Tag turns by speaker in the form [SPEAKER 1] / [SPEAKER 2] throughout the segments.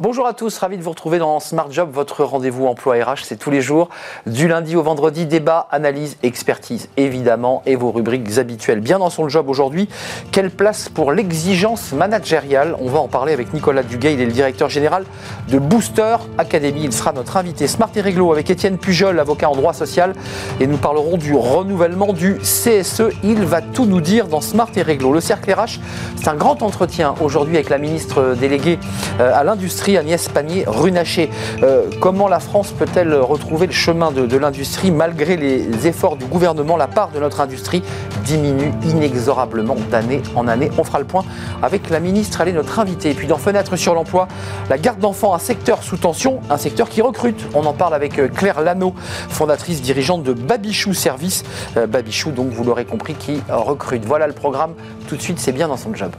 [SPEAKER 1] Bonjour à tous, ravi de vous retrouver dans Smart Job, votre rendez-vous emploi RH. C'est tous les jours, du lundi au vendredi, débat, analyse, expertise, évidemment, et vos rubriques habituelles. Bien dans son job aujourd'hui, quelle place pour l'exigence managériale? On va en parler avec Nicolas Duguay, il est le directeur général de Booster Academy. Il sera notre invité Smart et Réglo avec Étienne Pujol, avocat en droit social, et nous parlerons du renouvellement du CSE. Il va tout nous dire dans Smart et Réglo. Le cercle RH, c'est un grand entretien aujourd'hui avec la ministre déléguée euh, à l'industrie Agnès Pannier-Runacher. Euh, comment la France peut-elle retrouver le chemin de, l'industrie malgré les efforts du gouvernement? La part de notre industrie diminue inexorablement d'année en année. On fera le point avec la ministre, elle est notre invitée. Et puis dans Fenêtre sur l'emploi, la garde d'enfants, un secteur sous tension, un secteur qui recrute. On en parle avec euh, Claire Lano, fondatrice dirigeante de Babichou Service. Euh, Babichou, donc vous l'aurez compris, qui recrute. Voilà le programme. Tout de suite, c'est bien dans son job.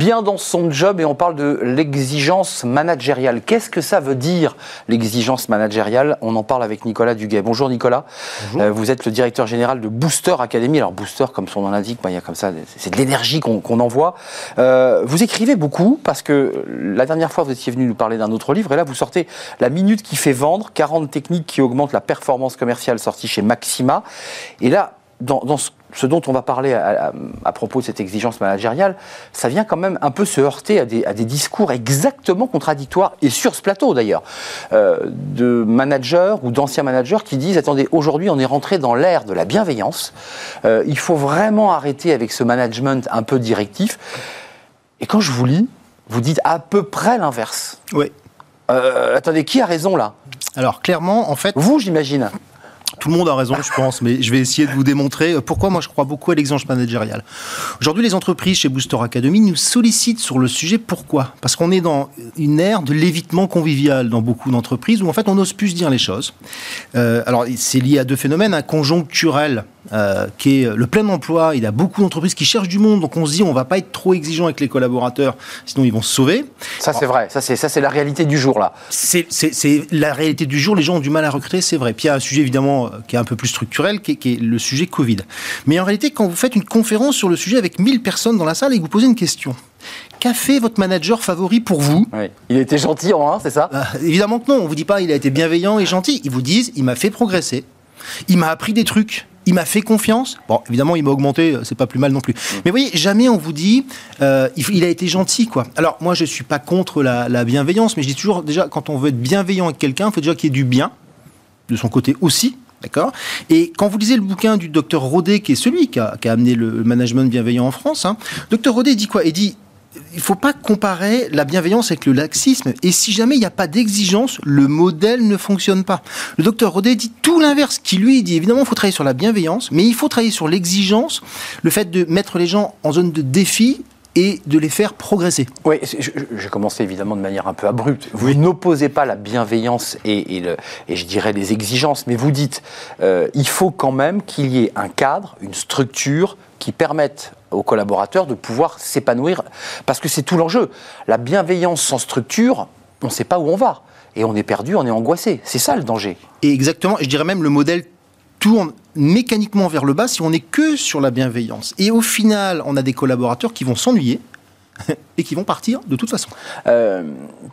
[SPEAKER 1] Bien dans son job et on parle de l'exigence managériale. Qu'est-ce que ça veut dire l'exigence managériale? On en parle avec Nicolas Duguay. Bonjour Nicolas. Bonjour. Euh, vous êtes le directeur général de Booster Academy. Alors Booster, comme son nom l'indique, bah, comme ça, c'est de l'énergie qu'on envoie. Euh, vous écrivez beaucoup parce que la dernière fois vous étiez venu nous parler d'un autre livre et là vous sortez La minute qui fait vendre, 40 techniques qui augmentent la performance commerciale sortie chez Maxima. Et là, dans, dans ce ce dont on va parler à, propos de cette exigence managériale, ça vient quand même un peu se heurter à des, discours exactement contradictoires, et sur ce plateau d'ailleurs, euh, de managers ou d'anciens managers qui disent, attendez, aujourd'hui on est rentré dans l'ère de la bienveillance, euh, il faut vraiment arrêter avec ce management un peu directif. Et quand je vous lis, vous dites à peu près l'inverse.
[SPEAKER 2] Oui.
[SPEAKER 1] Euh, attendez, qui a raison là?
[SPEAKER 2] Alors clairement, en fait...
[SPEAKER 1] Vous, j'imagine
[SPEAKER 2] tout le monde a raison, je pense, mais je vais essayer de vous démontrer pourquoi moi je crois beaucoup à l'exigence managériale. Aujourd'hui, les entreprises chez Booster Academy nous sollicitent sur le sujet. Pourquoi? Parce qu'on est dans une ère de l'évitement convivial dans beaucoup d'entreprises où en fait on n'ose plus dire les choses. Euh, alors c'est lié à deux phénomènes, un conjoncturel euh, qui est le plein emploi. Il y a beaucoup d'entreprises qui cherchent du monde, donc on se dit on va pas être trop exigeant avec les collaborateurs, sinon ils vont se sauver.
[SPEAKER 1] Ça c'est vrai, ça c'est ça c'est la réalité du jour là.
[SPEAKER 2] C'est la réalité du jour. Les gens ont du mal à recruter, c'est vrai. Puis il y a un sujet évidemment euh, qui est un peu plus structurel, qui est, le sujet Covid. Mais en réalité, quand vous faites une conférence sur le sujet avec 1000 personnes dans la salle et que vous posez une question, Qu'a fait votre manager favori pour vous?
[SPEAKER 1] Il a été gentil en c'est ça?
[SPEAKER 2] Bah, Évidemment que non. On vous dit pas il a été bienveillant et gentil. Ils vous disent il m'a fait progresser. Il m'a appris des trucs il m'a fait confiance. Bon, évidemment, il m'a augmenté, c'est pas plus mal non plus. Mm. Mais vous voyez, jamais on vous dit, euh, il, a été gentil, quoi. Alors, moi, je suis pas contre la, bienveillance, mais je dis toujours, déjà, quand on veut être bienveillant avec quelqu'un, il faut déjà qu'il y ait du bien, de son côté aussi. D'accord Et quand vous lisez le bouquin du docteur Rodet, qui est celui qui a, amené le management bienveillant en France, hein, docteur Rodet dit quoi? Il dit il faut pas comparer la bienveillance avec le laxisme. Et si jamais il n'y a pas d'exigence, le modèle ne fonctionne pas. Le docteur Rodet dit tout l'inverse, qui lui dit évidemment il faut travailler sur la bienveillance, mais il faut travailler sur l'exigence, le fait de mettre les gens en zone de défi et de les faire progresser.
[SPEAKER 1] Oui, j'ai commencé évidemment de manière un peu abrupte. Vous n'opposez pas la bienveillance et, le, et, je dirais les exigences, mais vous dites euh, il faut quand même qu'il y ait un cadre, une structure qui permette aux collaborateurs de pouvoir s'épanouir, parce que c'est tout l'enjeu. La bienveillance sans structure, on ne sait pas où on va. Et on est perdu, on est angoissé. C'est ça le danger.
[SPEAKER 2] Et exactement, je dirais même le modèle tourne mécaniquement vers le bas si on n'est que sur la bienveillance. Et au final, on a des collaborateurs qui vont s'ennuyer et qui vont partir de toute façon.
[SPEAKER 1] Euh,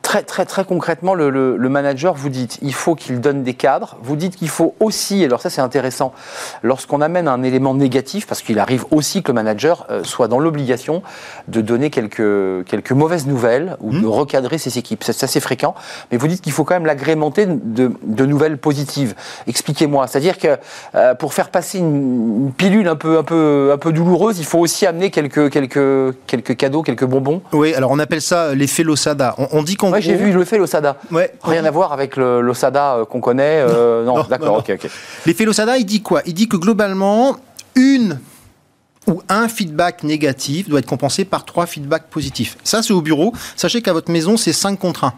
[SPEAKER 1] très, très, très concrètement, le, manager, vous dites, il faut qu'il donne des cadres. Vous dites qu'il faut aussi, alors ça c'est intéressant, lorsqu'on amène un élément négatif, parce qu'il arrive aussi que le manager euh, soit dans l'obligation de donner quelques, quelques mauvaises nouvelles ou de mmh. recadrer ses équipes. C'est assez fréquent, mais vous dites qu'il faut quand même l'agrémenter de, de, nouvelles positives. Expliquez-moi. C'est-à-dire que euh, pour faire passer une, pilule un peu, un, peu, un peu douloureuse, il faut aussi amener quelques, quelques, quelques cadeaux, quelques bonbons
[SPEAKER 2] oui, alors on appelle ça l'effet Losada. On, dit qu'on.
[SPEAKER 1] Oui, j'ai vu l'effet Losada. Ouais. Rien à voir avec le Losada euh, qu'on connaît. Euh, non, d'accord, ok, ok.
[SPEAKER 2] L'effet Losada, il dit quoi? Il dit que globalement, une ou un feedback négatif doit être compensé par trois feedbacks positifs. Ça, c'est au bureau. Sachez qu'à votre maison, c'est 5 contre 1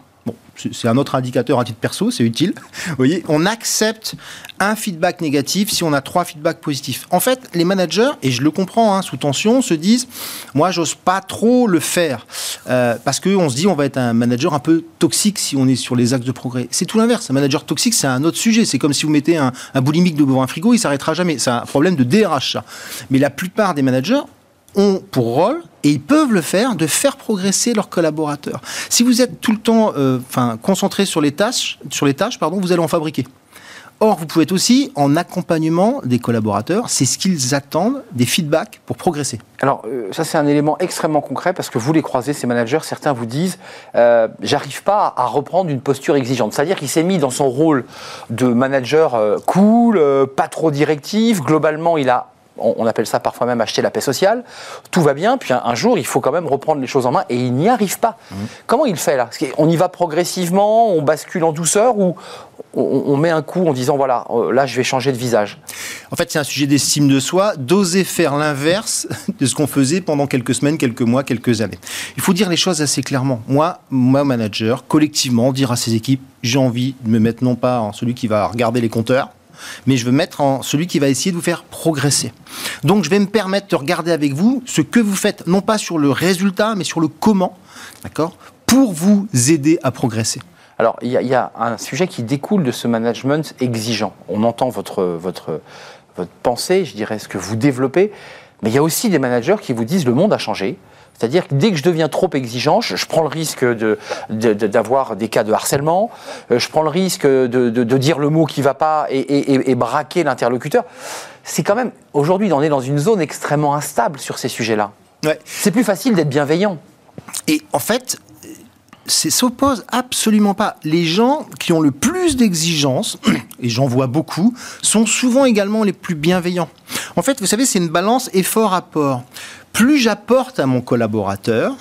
[SPEAKER 2] c'est un autre indicateur à titre perso, c'est utile. Vous voyez, on accepte un feedback négatif si on a trois feedbacks positifs. En fait, les managers, et je le comprends, hein, sous tension, se disent, moi, j'ose pas trop le faire. euh, parce qu'on se dit on va être un manager un peu toxique si on est sur les axes de progrès. C'est tout l'inverse. Un manager toxique, c'est un autre sujet. C'est comme si vous mettez un, un boulimique devant un frigo, il s'arrêtera jamais. C'est un problème de DRH, ça. Mais la plupart des managers ont pour rôle, et ils peuvent le faire, de faire progresser leurs collaborateurs. Si vous êtes tout le temps euh, concentré sur les tâches, sur les tâches pardon, vous allez en fabriquer. Or, vous pouvez être aussi en accompagnement des collaborateurs. C'est ce qu'ils attendent, des feedbacks pour progresser.
[SPEAKER 1] Alors, euh, ça, c'est un élément extrêmement concret parce que vous les croisez, ces managers. Certains vous disent euh, J'arrive pas à reprendre une posture exigeante. C'est-à-dire qu'il s'est mis dans son rôle de manager cool, pas trop directif. Globalement, il a on, appelle ça parfois même acheter la paix sociale. Tout va bien, puis un, jour, il faut quand même reprendre les choses en main et il n'y arrive pas. Mmh. Comment il fait là? On y va progressivement, on bascule en douceur ou on, met un coup en disant voilà, euh, là je vais changer de visage?
[SPEAKER 2] En fait, c'est un sujet d'estime de soi, d'oser faire l'inverse de ce qu'on faisait pendant quelques semaines, quelques mois, quelques années. Il faut dire les choses assez clairement. Moi, moi manager, collectivement, dire à ses équipes j'ai envie de me mettre non pas en celui qui va regarder les compteurs, mais je veux mettre en celui qui va essayer de vous faire progresser. Donc je vais me permettre de regarder avec vous ce que vous faites, non pas sur le résultat, mais sur le comment, d'accord, pour vous aider à progresser.
[SPEAKER 1] Alors, il y, a un sujet qui découle de ce management exigeant. On entend votre, votre, votre pensée, je dirais, ce que vous développez, mais il y a aussi des managers qui vous disent le monde a changé, c'est-à-dire que dès que je deviens trop exigeant, je, prends le risque d'avoir des cas de harcèlement, euh, je prends le risque de, dire le mot qui ne va pas et, braquer l'interlocuteur. C'est quand même, aujourd'hui, on est dans une zone extrêmement instable sur ces sujets-là. C'est plus facile d'être bienveillant.
[SPEAKER 2] Et en fait, s'oppose absolument pas. Les gens qui ont le plus d'exigences, et j'en vois beaucoup, sont souvent également les plus bienveillants. En fait, vous savez, c'est une balance effort-apport plus j'apporte à mon collaborateur,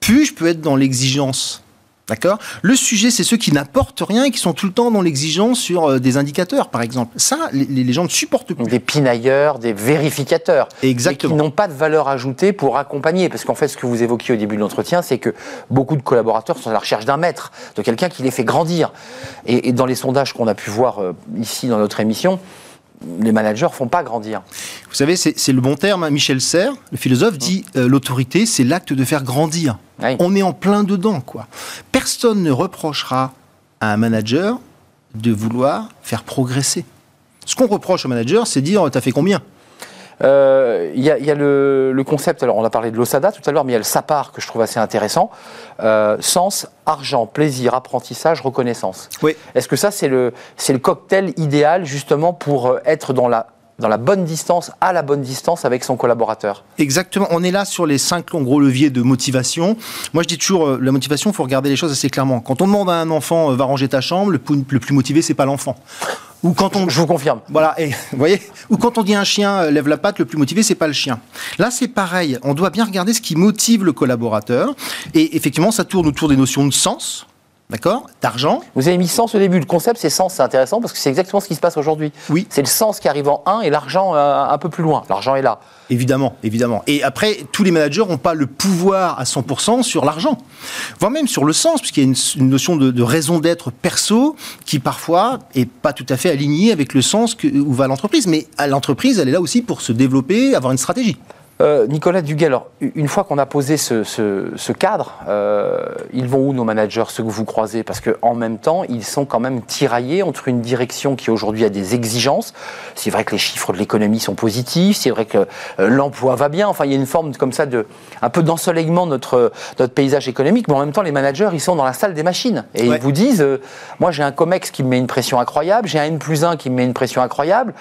[SPEAKER 2] plus je peux être dans l'exigence. D'accord? Le sujet, c'est ceux qui n'apportent rien et qui sont tout le temps dans l'exigence sur euh, des indicateurs, par exemple. Ça, les, gens ne supportent plus.
[SPEAKER 1] Des pinailleurs, des vérificateurs.
[SPEAKER 2] Exactement.
[SPEAKER 1] qui n'ont pas de valeur ajoutée pour accompagner. Parce qu'en fait, ce que vous évoquiez au début de l'entretien, c'est que beaucoup de collaborateurs sont à la recherche d'un maître, de quelqu'un qui les fait grandir. Et, dans les sondages qu'on a pu voir euh, ici dans notre émission, les managers font pas grandir.
[SPEAKER 2] Vous savez, c'est le bon terme. Hein. Michel Serres, le philosophe, dit euh, l'autorité, c'est l'acte de faire grandir. On est en plein dedans, quoi. Personne ne reprochera à un manager de vouloir faire progresser. Ce qu'on reproche au manager, c'est dire, t'as fait combien?
[SPEAKER 1] Euh, il y, a, le, concept, alors on a parlé de l'OSADA tout à l'heure, mais il y a le SAPAR que je trouve assez intéressant. Euh, sens, argent, plaisir, apprentissage, reconnaissance.
[SPEAKER 2] Oui.
[SPEAKER 1] Est-ce que ça, c'est le, le cocktail idéal justement pour euh, être dans la dans la bonne distance, à la bonne distance avec son collaborateur?
[SPEAKER 2] Exactement. On est là sur les cinq gros leviers de motivation. Moi, je dis toujours, la motivation, il faut regarder les choses assez clairement. Quand on demande à un enfant, va ranger ta chambre, le plus, le plus motivé, c'est pas l'enfant.
[SPEAKER 1] Ou quand on, je vous confirme.
[SPEAKER 2] Voilà, et vous voyez, ou quand on dit un chien euh, lève la patte, le plus motivé c'est pas le chien. Là c'est pareil, on doit bien regarder ce qui motive le collaborateur, et effectivement ça tourne autour des notions de sens. D'accord D'argent.
[SPEAKER 1] Vous avez mis sens au début. Le concept, c'est sens. C'est intéressant parce que c'est exactement ce qui se passe aujourd'hui.
[SPEAKER 2] Oui.
[SPEAKER 1] C'est le sens qui arrive en 1 et l'argent euh, un peu plus loin. L'argent est là.
[SPEAKER 2] Évidemment, évidemment. Et après, tous les managers n'ont pas le pouvoir à 100% sur l'argent, voire même sur le sens, puisqu'il y a une, notion de, raison d'être perso qui parfois est pas tout à fait alignée avec le sens que, où va l'entreprise. Mais l'entreprise, elle est là aussi pour se développer, avoir une stratégie.
[SPEAKER 1] Euh, Nicolas Duguay, alors, une fois qu'on a posé ce, cadre, euh, ils vont où nos managers, ceux que vous croisez? Parce qu'en même temps, ils sont quand même tiraillés entre une direction qui aujourd'hui a des exigences. C'est vrai que les chiffres de l'économie sont positifs, c'est vrai que euh, l'emploi va bien. Enfin, il y a une forme comme ça de un peu d'ensoleillement de notre, notre paysage économique, mais en même temps, les managers, ils sont dans la salle des machines. Et ils vous disent, moi j'ai un COMEX qui me met une pression incroyable, j'ai un N plus 1 qui me met une pression incroyable.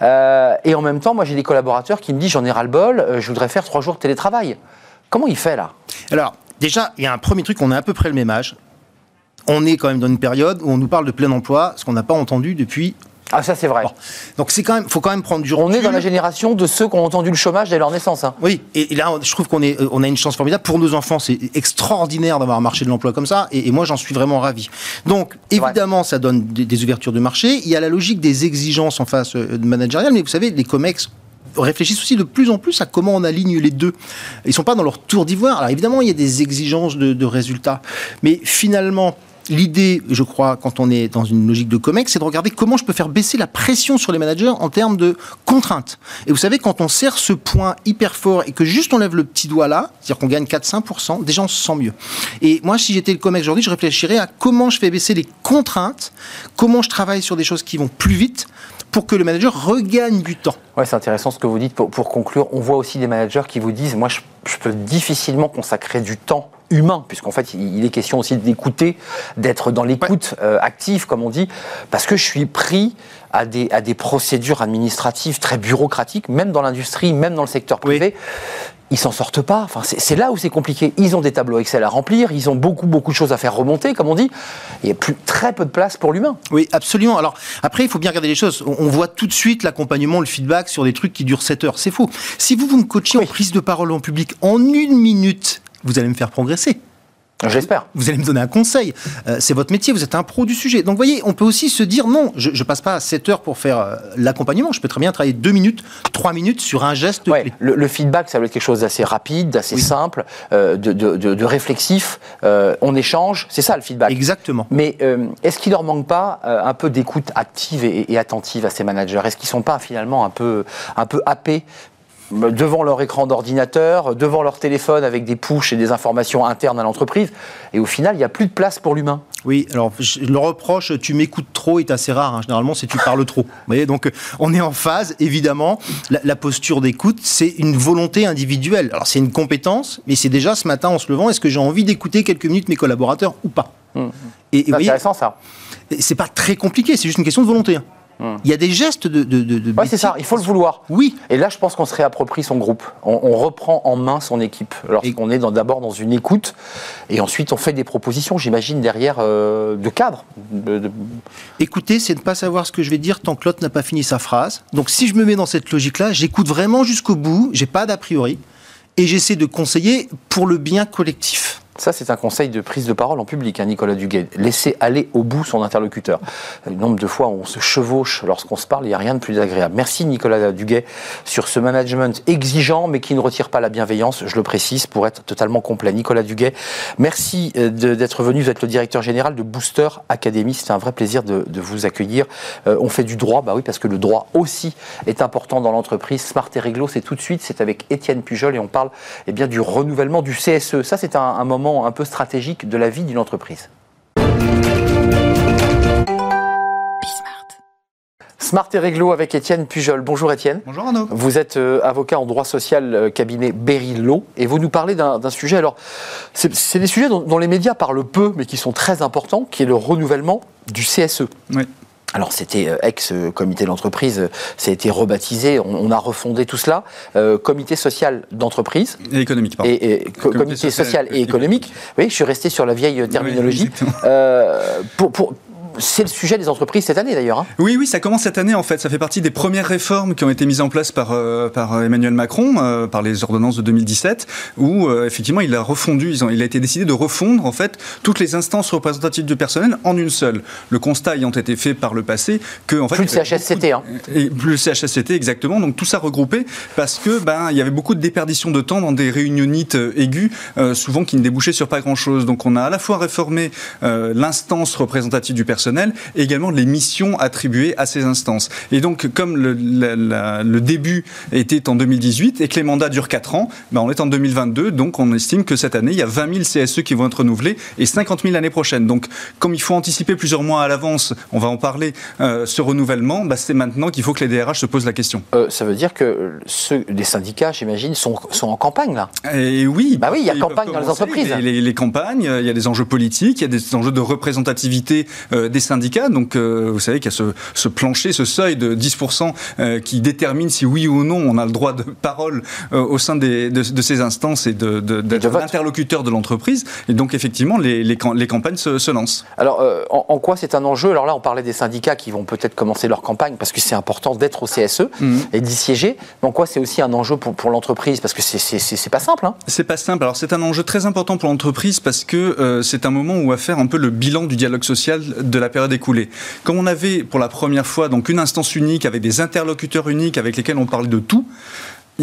[SPEAKER 1] et en même temps, moi j'ai des collaborateurs qui me disent, j'en ai ras-le-bol je voudrais faire trois jours de télétravail. Comment il fait là?
[SPEAKER 2] Alors, déjà, il y a un premier truc, on est à peu près le même âge. On est quand même dans une période où on nous parle de plein emploi, ce qu'on n'a pas entendu depuis
[SPEAKER 1] ah ça c'est vrai.
[SPEAKER 2] Donc c'est quand même, faut quand même prendre du
[SPEAKER 1] recul. On est dans la génération de ceux qui ont entendu le chômage dès leur naissance. Hein.
[SPEAKER 2] Oui, et, là je trouve qu'on est, on a une chance formidable pour nos enfants. C'est extraordinaire d'avoir un marché de l'emploi comme ça, et, moi j'en suis vraiment ravi. Donc évidemment ça donne des, ouvertures de marché. Il y a la logique des exigences en face euh, managériale, mais vous savez les comex réfléchissent aussi de plus en plus à comment on aligne les deux. Ils sont pas dans leur tour d'ivoire. Alors évidemment, il y a des exigences de, résultats, mais finalement, l'idée, je crois, quand on est dans une logique de COMEX, c'est de regarder comment je peux faire baisser la pression sur les managers en termes de contraintes. Et vous savez, quand on sert ce point hyper fort et que juste on lève le petit doigt là, c'est-à-dire qu'on gagne 4-5%, déjà on se sent mieux. Et moi, si j'étais le COMEX aujourd'hui, je réfléchirais à comment je fais baisser les contraintes, comment je travaille sur des choses qui vont plus vite pour que le manager regagne du temps.
[SPEAKER 1] Ouais, c'est intéressant ce que vous dites. Pour, conclure, on voit aussi des managers qui vous disent, moi, je, peux difficilement consacrer du temps humain, puisqu'en fait, il est question aussi d'écouter, d'être dans l'écoute euh, active, comme on dit, parce que je suis pris à des, à des procédures administratives très bureaucratiques, même dans l'industrie, même dans le secteur privé ils s'en sortent pas. Enfin, c'est là où c'est compliqué. Ils ont des tableaux Excel à remplir, ils ont beaucoup, beaucoup de choses à faire remonter, comme on dit. Il y a plus, très peu de place pour l'humain.
[SPEAKER 2] Oui, absolument. Alors, après, il faut bien regarder les choses. On voit tout de suite l'accompagnement, le feedback sur des trucs qui durent 7 heures. C'est faux. Si vous, vous me coachez en prise de parole en public en une minute, vous allez me faire progresser.
[SPEAKER 1] J'espère.
[SPEAKER 2] Vous allez me donner un conseil. Euh, c'est votre métier, vous êtes un pro du sujet. Donc, vous voyez, on peut aussi se dire non, je, ne passe pas 7 heures pour faire euh, l'accompagnement. Je peux très bien travailler 2 minutes, 3 minutes sur un geste.
[SPEAKER 1] Le, feedback, ça doit être quelque chose d'assez rapide, d'assez simple, euh, de, réflexif. on échange, c'est ça le feedback.
[SPEAKER 2] Exactement.
[SPEAKER 1] Mais est-ce qu'il leur manque pas un peu d'écoute active et, attentive à ces managers? Est-ce qu'ils sont pas finalement un peu, un peu happés devant leur écran d'ordinateur, devant leur téléphone avec des pushs et des informations internes à l'entreprise. Et au final, il n'y a plus de place pour l'humain.
[SPEAKER 2] Oui, alors le reproche, tu m'écoutes trop est assez rare. Hein. Généralement, c'est tu parles trop. Vous voyez, donc on est en phase, évidemment. La, posture d'écoute, c'est une volonté individuelle. Alors c'est une compétence, mais c'est déjà ce matin en se levant, est-ce que j'ai envie d'écouter quelques minutes mes collaborateurs ou pas?
[SPEAKER 1] Mmh. C'est intéressant ça.
[SPEAKER 2] C'est pas très compliqué, c'est juste une question de volonté. Hmm. Il y a des gestes de. de,
[SPEAKER 1] oui, c'est ça, il faut le vouloir.
[SPEAKER 2] Oui.
[SPEAKER 1] Et là, je pense qu'on se réapproprie son groupe. On, reprend en main son équipe. Lorsqu'on est d'abord dans une écoute, et ensuite on fait des propositions, j'imagine, derrière euh, de cadre.
[SPEAKER 2] Écouter, c'est ne pas savoir ce que je vais dire tant que l'autre n'a pas fini sa phrase. Donc si je me mets dans cette logique-là, j'écoute vraiment jusqu'au bout, j'ai pas d'a priori, et j'essaie de conseiller pour le bien collectif.
[SPEAKER 1] Ça, c'est un conseil de prise de parole en public, hein, Nicolas Duguay. Laisser aller au bout son interlocuteur. Le nombre de fois où on se chevauche lorsqu'on se parle, il n'y a rien de plus agréable. Merci Nicolas Duguay sur ce management exigeant, mais qui ne retire pas la bienveillance, je le précise, pour être totalement complet. Nicolas Duguay, merci euh, d'être venu. Vous êtes le directeur général de Booster Academy. C'est un vrai plaisir de, vous accueillir. Euh, on fait du droit, bah oui, parce que le droit aussi est important dans l'entreprise. Smart et Réglo, c'est tout de suite, c'est avec Étienne Pujol et on parle eh bien, du renouvellement du CSE. Ça, c'est un moment un peu stratégique de la vie d'une entreprise. Smart et Réglo avec Étienne Pujol. Bonjour Étienne.
[SPEAKER 2] Bonjour Arnaud.
[SPEAKER 1] Vous êtes euh, avocat en droit social euh, cabinet Berry Law et vous nous parlez d'un sujet. Alors, c'est des sujets dont, dont, les médias parlent peu mais qui sont très importants, qui est le renouvellement du CSE.
[SPEAKER 2] Oui.
[SPEAKER 1] Alors c'était euh, ex-comité d'entreprise, euh, ça a été rebaptisé, on, a refondé tout cela, euh, comité social d'entreprise.
[SPEAKER 2] Et économique, pardon.
[SPEAKER 1] Et, comité, social, et économique. Oui, je suis resté sur la vieille terminologie. pour, pour, c'est le sujet des entreprises cette année d'ailleurs. Hein.
[SPEAKER 3] Oui, oui, ça commence cette année en fait. Ça fait partie des premières réformes qui ont été mises en place par, euh, par Emmanuel Macron, euh, par les ordonnances de 2017, où euh, effectivement il a refondu, il a été décidé de refondre en fait toutes les instances représentatives du personnel en une seule. Le constat ayant été fait par le passé que en fait
[SPEAKER 1] plus le CHSCT, hein.
[SPEAKER 3] et plus le CHSCT exactement. Donc tout ça regroupé parce que ben il y avait beaucoup de déperdition de temps dans des réunionites aiguës, souvent qui ne débouchaient sur pas grand chose. Donc on a à la fois réformé l'instance représentative du personnel et également les missions attribuées à ces instances. Et donc, comme le, le début était en 2018 et que les mandats durent 4 ans, ben on est en 2022, donc on estime que cette année, il y a 20 000 CSE qui vont être renouvelés et 50 000 l'année prochaine. Donc, comme il faut anticiper plusieurs mois à l'avance, on va en parler, euh, ce renouvellement, ben c'est maintenant qu'il faut que les DRH se posent la question.
[SPEAKER 1] Euh, ça veut dire que ceux, les syndicats, j'imagine, sont, sont en campagne là?
[SPEAKER 3] Et oui.
[SPEAKER 1] Bah oui, il y a campagne dans les entreprises.
[SPEAKER 3] Les, les, campagnes, il y a des enjeux politiques, il y a des enjeux de représentativité euh, des syndicats. Donc, euh, vous savez qu'il y a ce, plancher, ce seuil de 10% euh, qui détermine si oui ou non on a le droit de parole euh, au sein des, de, ces instances et d'être de, de, l'interlocuteur de l'entreprise. Et donc, effectivement, les, les, campagnes se, lancent.
[SPEAKER 1] Alors, en, quoi c'est un enjeu? Alors là, on parlait des syndicats qui vont peut-être commencer leur campagne parce que c'est important d'être au CSE mhm. et d'y siéger. Mais en quoi c'est aussi un enjeu pour, pour l'entreprise? Parce que c'est pas simple. Hein
[SPEAKER 3] c'est pas simple. Alors, c'est un enjeu très important pour l'entreprise parce que c'est un moment où on va faire un peu le bilan du dialogue social de la période écoulée. Comme on avait pour la première fois donc une instance unique avec des interlocuteurs uniques avec lesquels on parlait de tout,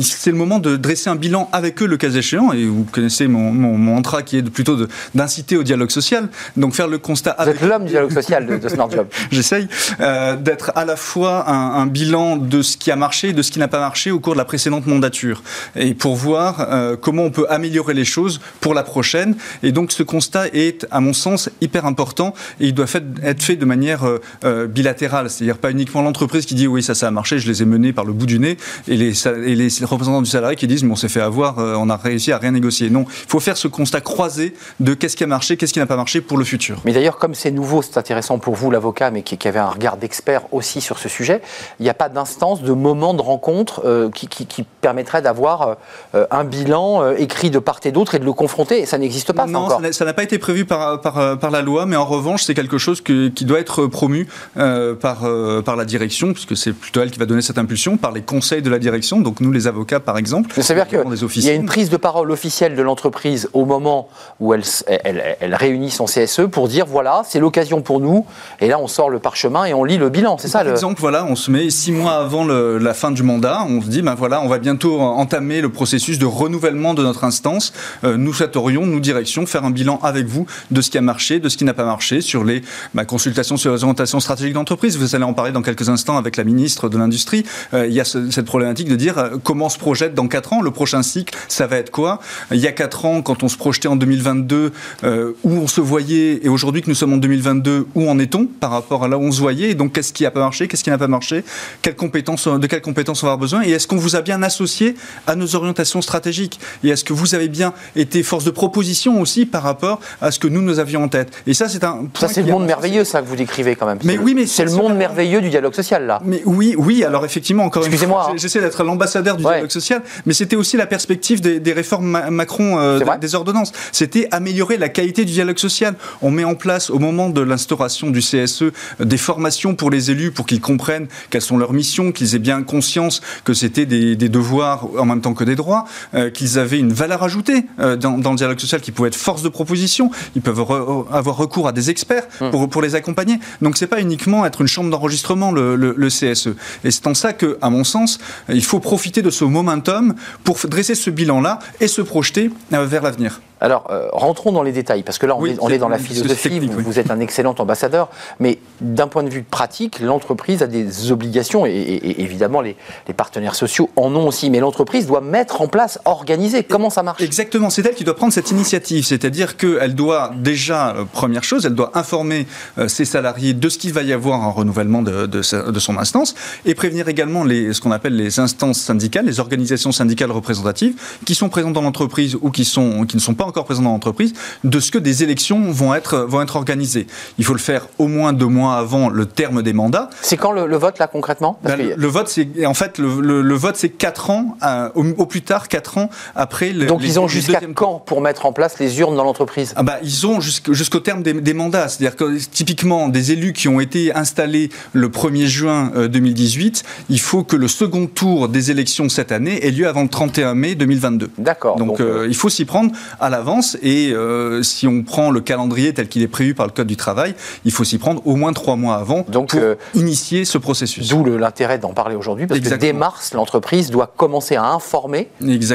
[SPEAKER 3] c'est le moment de dresser un bilan avec eux, le cas échéant. Et vous connaissez mon, mon, mantra qui est de, plutôt d'inciter au dialogue social. Donc faire le constat.
[SPEAKER 1] Vous êtes l'homme du dialogue social de, Smart Job.
[SPEAKER 3] J'essaye euh, d'être à la fois un, un, bilan de ce qui a marché et de ce qui n'a pas marché au cours de la précédente mandature. Et pour voir euh, comment on peut améliorer les choses pour la prochaine. Et donc ce constat est, à mon sens, hyper important et il doit fait, être fait de manière euh, euh bilatérale. C'est-à-dire pas uniquement l'entreprise qui dit oui, ça, ça a marché, je les ai menés par le bout du nez et les, et les représentants du salarié qui disent mais on s'est fait avoir, euh, on a réussi à rien négocier. Non, il faut faire ce constat croisé de qu'est-ce qui a marché, qu'est-ce qui n'a pas marché pour le futur.
[SPEAKER 1] Mais d'ailleurs, comme c'est nouveau, c'est intéressant pour vous, l'avocat, mais qui, qui, avait un regard d'expert aussi sur ce sujet, il n'y a pas d'instance, de moment de rencontre euh, qui, qui, qui, permettrait d'avoir euh, un bilan écrit de part et d'autre et de le confronter. Ça n'existe pas.
[SPEAKER 3] Non, ça n'a pas été prévu par, par, par, la loi, mais en revanche, c'est quelque chose que, qui doit être promu par, par la direction, puisque c'est plutôt elle qui va donner cette impulsion, par les conseils de la direction, donc nous les avocats par exemple.
[SPEAKER 1] C'est-à-dire qu'il y a une prise de parole officielle de l'entreprise au moment où elle, elle, réunit son CSE pour dire voilà, c'est l'occasion pour nous, et là on sort le parchemin et on lit le bilan, c'est ça
[SPEAKER 3] Par exemple, voilà, on se met six mois avant la fin du mandat, on se dit ben voilà, on va bientôt entamer le processus de renouvellement de notre instance. Euh, nous souhaiterions, nous direction, faire un bilan avec vous de ce qui a marché, de ce qui n'a pas marché sur les bah, consultations sur les orientations stratégiques d'entreprise. Vous allez en parler dans quelques instants avec la ministre de l'Industrie. Euh, il y a cette problématique de dire euh, comment se projette dans 4 ans, le prochain cycle, ça va être quoi? Il y a 4 ans, quand on se projetait en 2022, euh, où on se voyait, et aujourd'hui que nous sommes en 2022, où en est-on par rapport à là où on se voyait? Et donc, qu'est-ce qui n'a pas marché? Qu'est-ce qui n'a pas marché? Quelles compétences, De quelles compétences on va avoir besoin? Et est-ce qu'on vous a bien associé à nos orientations stratégiques? Et est-ce que vous avez bien été force de proposition aussi par rapport à ce que nous, nous avions en tête? Et ça, c'est un
[SPEAKER 1] Ça, c'est le monde merveilleux, ça, que vous décrivez quand même.
[SPEAKER 3] Mais oui, mais
[SPEAKER 1] c'est le monde merveilleux du dialogue social, là.
[SPEAKER 3] Mais oui, oui, alors effectivement, encore
[SPEAKER 1] Excusez-moi.
[SPEAKER 3] J'essaie d'être l'ambassadeur du dialogue social, mais c'était aussi la perspective des, réformes Macron euh, des, ordonnances. C'était améliorer la qualité du dialogue social. On met en place, au moment de l'instauration du CSE, euh, des formations pour les élus pour qu'ils comprennent quelles sont leurs missions, qu'ils aient bien conscience que c'était des, devoirs en même temps que des droits, euh, qu'ils avaient une valeur ajoutée dans, le dialogue social, qui pouvait être force de proposition. Ils peuvent avoir recours à des experts hum. pour, pour les accompagner. Donc c'est pas uniquement être une chambre d'enregistrement le, le CSE. Et c'est en ça que, à mon sens, il faut profiter de ce momentum pour dresser ce bilan-là et se projeter euh, vers l'avenir.
[SPEAKER 1] Alors, euh, rentrons dans les détails, parce que là, on, est, dans la philosophie, vous, êtes un excellent ambassadeur, mais d'un point de vue pratique, l'entreprise a des obligations, et, évidemment, les, partenaires sociaux en ont aussi, mais l'entreprise doit mettre en place, organiser. Comment ça marche?
[SPEAKER 3] Exactement, c'est elle qui doit prendre cette initiative, c'est-à-dire qu'elle doit déjà, euh, première chose, elle doit informer euh, ses salariés de ce qu'il va y avoir en renouvellement de, de, son instance, et prévenir également les, ce qu'on appelle les instances syndicales, les organisations syndicales représentatives, qui sont présentes dans l'entreprise ou qui, sont, qui ne sont pas encore présents dans l'entreprise, de ce que des élections vont être, vont être organisées. Il faut le faire au moins deux mois avant le terme des mandats.
[SPEAKER 1] C'est quand le, vote, là, concrètement?
[SPEAKER 3] Ben, Le vote, c'est en fait, le, le, vote, c'est quatre ans, euh, au, plus tard, quatre ans après le.
[SPEAKER 1] Donc, ils ont jusqu'à quand pour mettre en place les urnes dans l'entreprise?
[SPEAKER 3] Ah bah, Ils ont jusqu'au terme des, des mandats. C'est-à-dire que, typiquement, des élus qui ont été installés le 1er juin 2018, euh, il faut que le second tour des élections cette année ait lieu avant le 31 mai 2022.
[SPEAKER 1] D'accord.
[SPEAKER 3] Donc, euh, il faut s'y prendre à la avance. Et euh, si on prend le calendrier tel qu'il est prévu par le Code du travail, il faut s'y prendre au moins trois mois avant Donc, pour euh, initier ce processus.
[SPEAKER 1] D'où l'intérêt d'en parler aujourd'hui, parce que dès mars, l'entreprise doit commencer à informer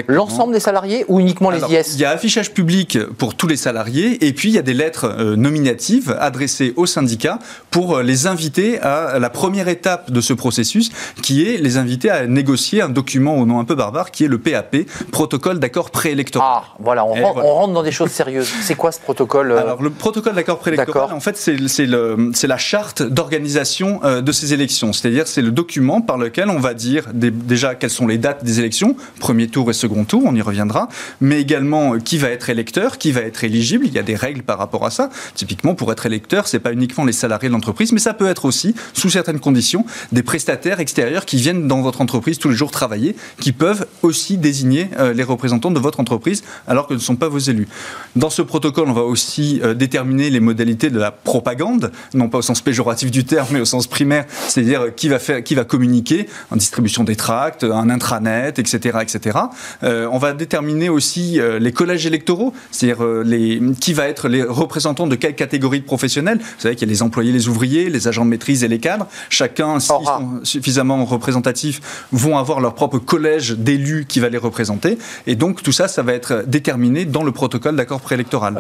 [SPEAKER 1] l'ensemble des salariés ou uniquement les IS
[SPEAKER 3] Il y a affichage public pour tous les salariés, et puis il y a des lettres euh, nominatives adressées aux syndicats pour les inviter à la première étape de ce processus, qui est les inviter à négocier un document au nom un peu barbare, qui est le PAP, protocole d'accord préélectoral.
[SPEAKER 1] Ah, voilà, on, rentre dans des choses sérieuses. C'est quoi ce protocole
[SPEAKER 3] euh? Alors, le protocole d'accord préélectoral, en fait, c'est la charte d'organisation euh, de ces élections. C'est-à-dire, c'est le document par lequel on va dire déjà quelles sont les dates des élections, premier tour et second tour, on y reviendra, mais également euh, qui va être électeur, qui va être éligible. Il y a des règles par rapport à ça. Typiquement, pour être électeur, c'est pas uniquement les salariés de l'entreprise, mais ça peut être aussi, sous certaines conditions, des prestataires extérieurs qui viennent dans votre entreprise tous les jours travailler, qui peuvent aussi désigner les représentants de votre entreprise, alors que ne sont pas vos élus. Dans ce protocole, on va aussi euh, déterminer les modalités de la propagande, non pas au sens sens péjoratif du terme, mais au sens primaire, c'est-à-dire qui va faire, qui va communiquer en distribution des tracts, un intranet, etc., etc. Euh, on va déterminer aussi euh, les collèges électoraux, c'est-à-dire euh, les, qui va être les représentants de quelle catégorie de professionnels. Vous savez qu'il y a les employés, les ouvriers, les agents de maîtrise et les cadres. Chacun, s'ils sont suffisamment représentatifs, vont avoir leur propre collège d'élus qui va les représenter. Et donc tout ça, ça va être déterminé dans le protocole d'accord préélectoral.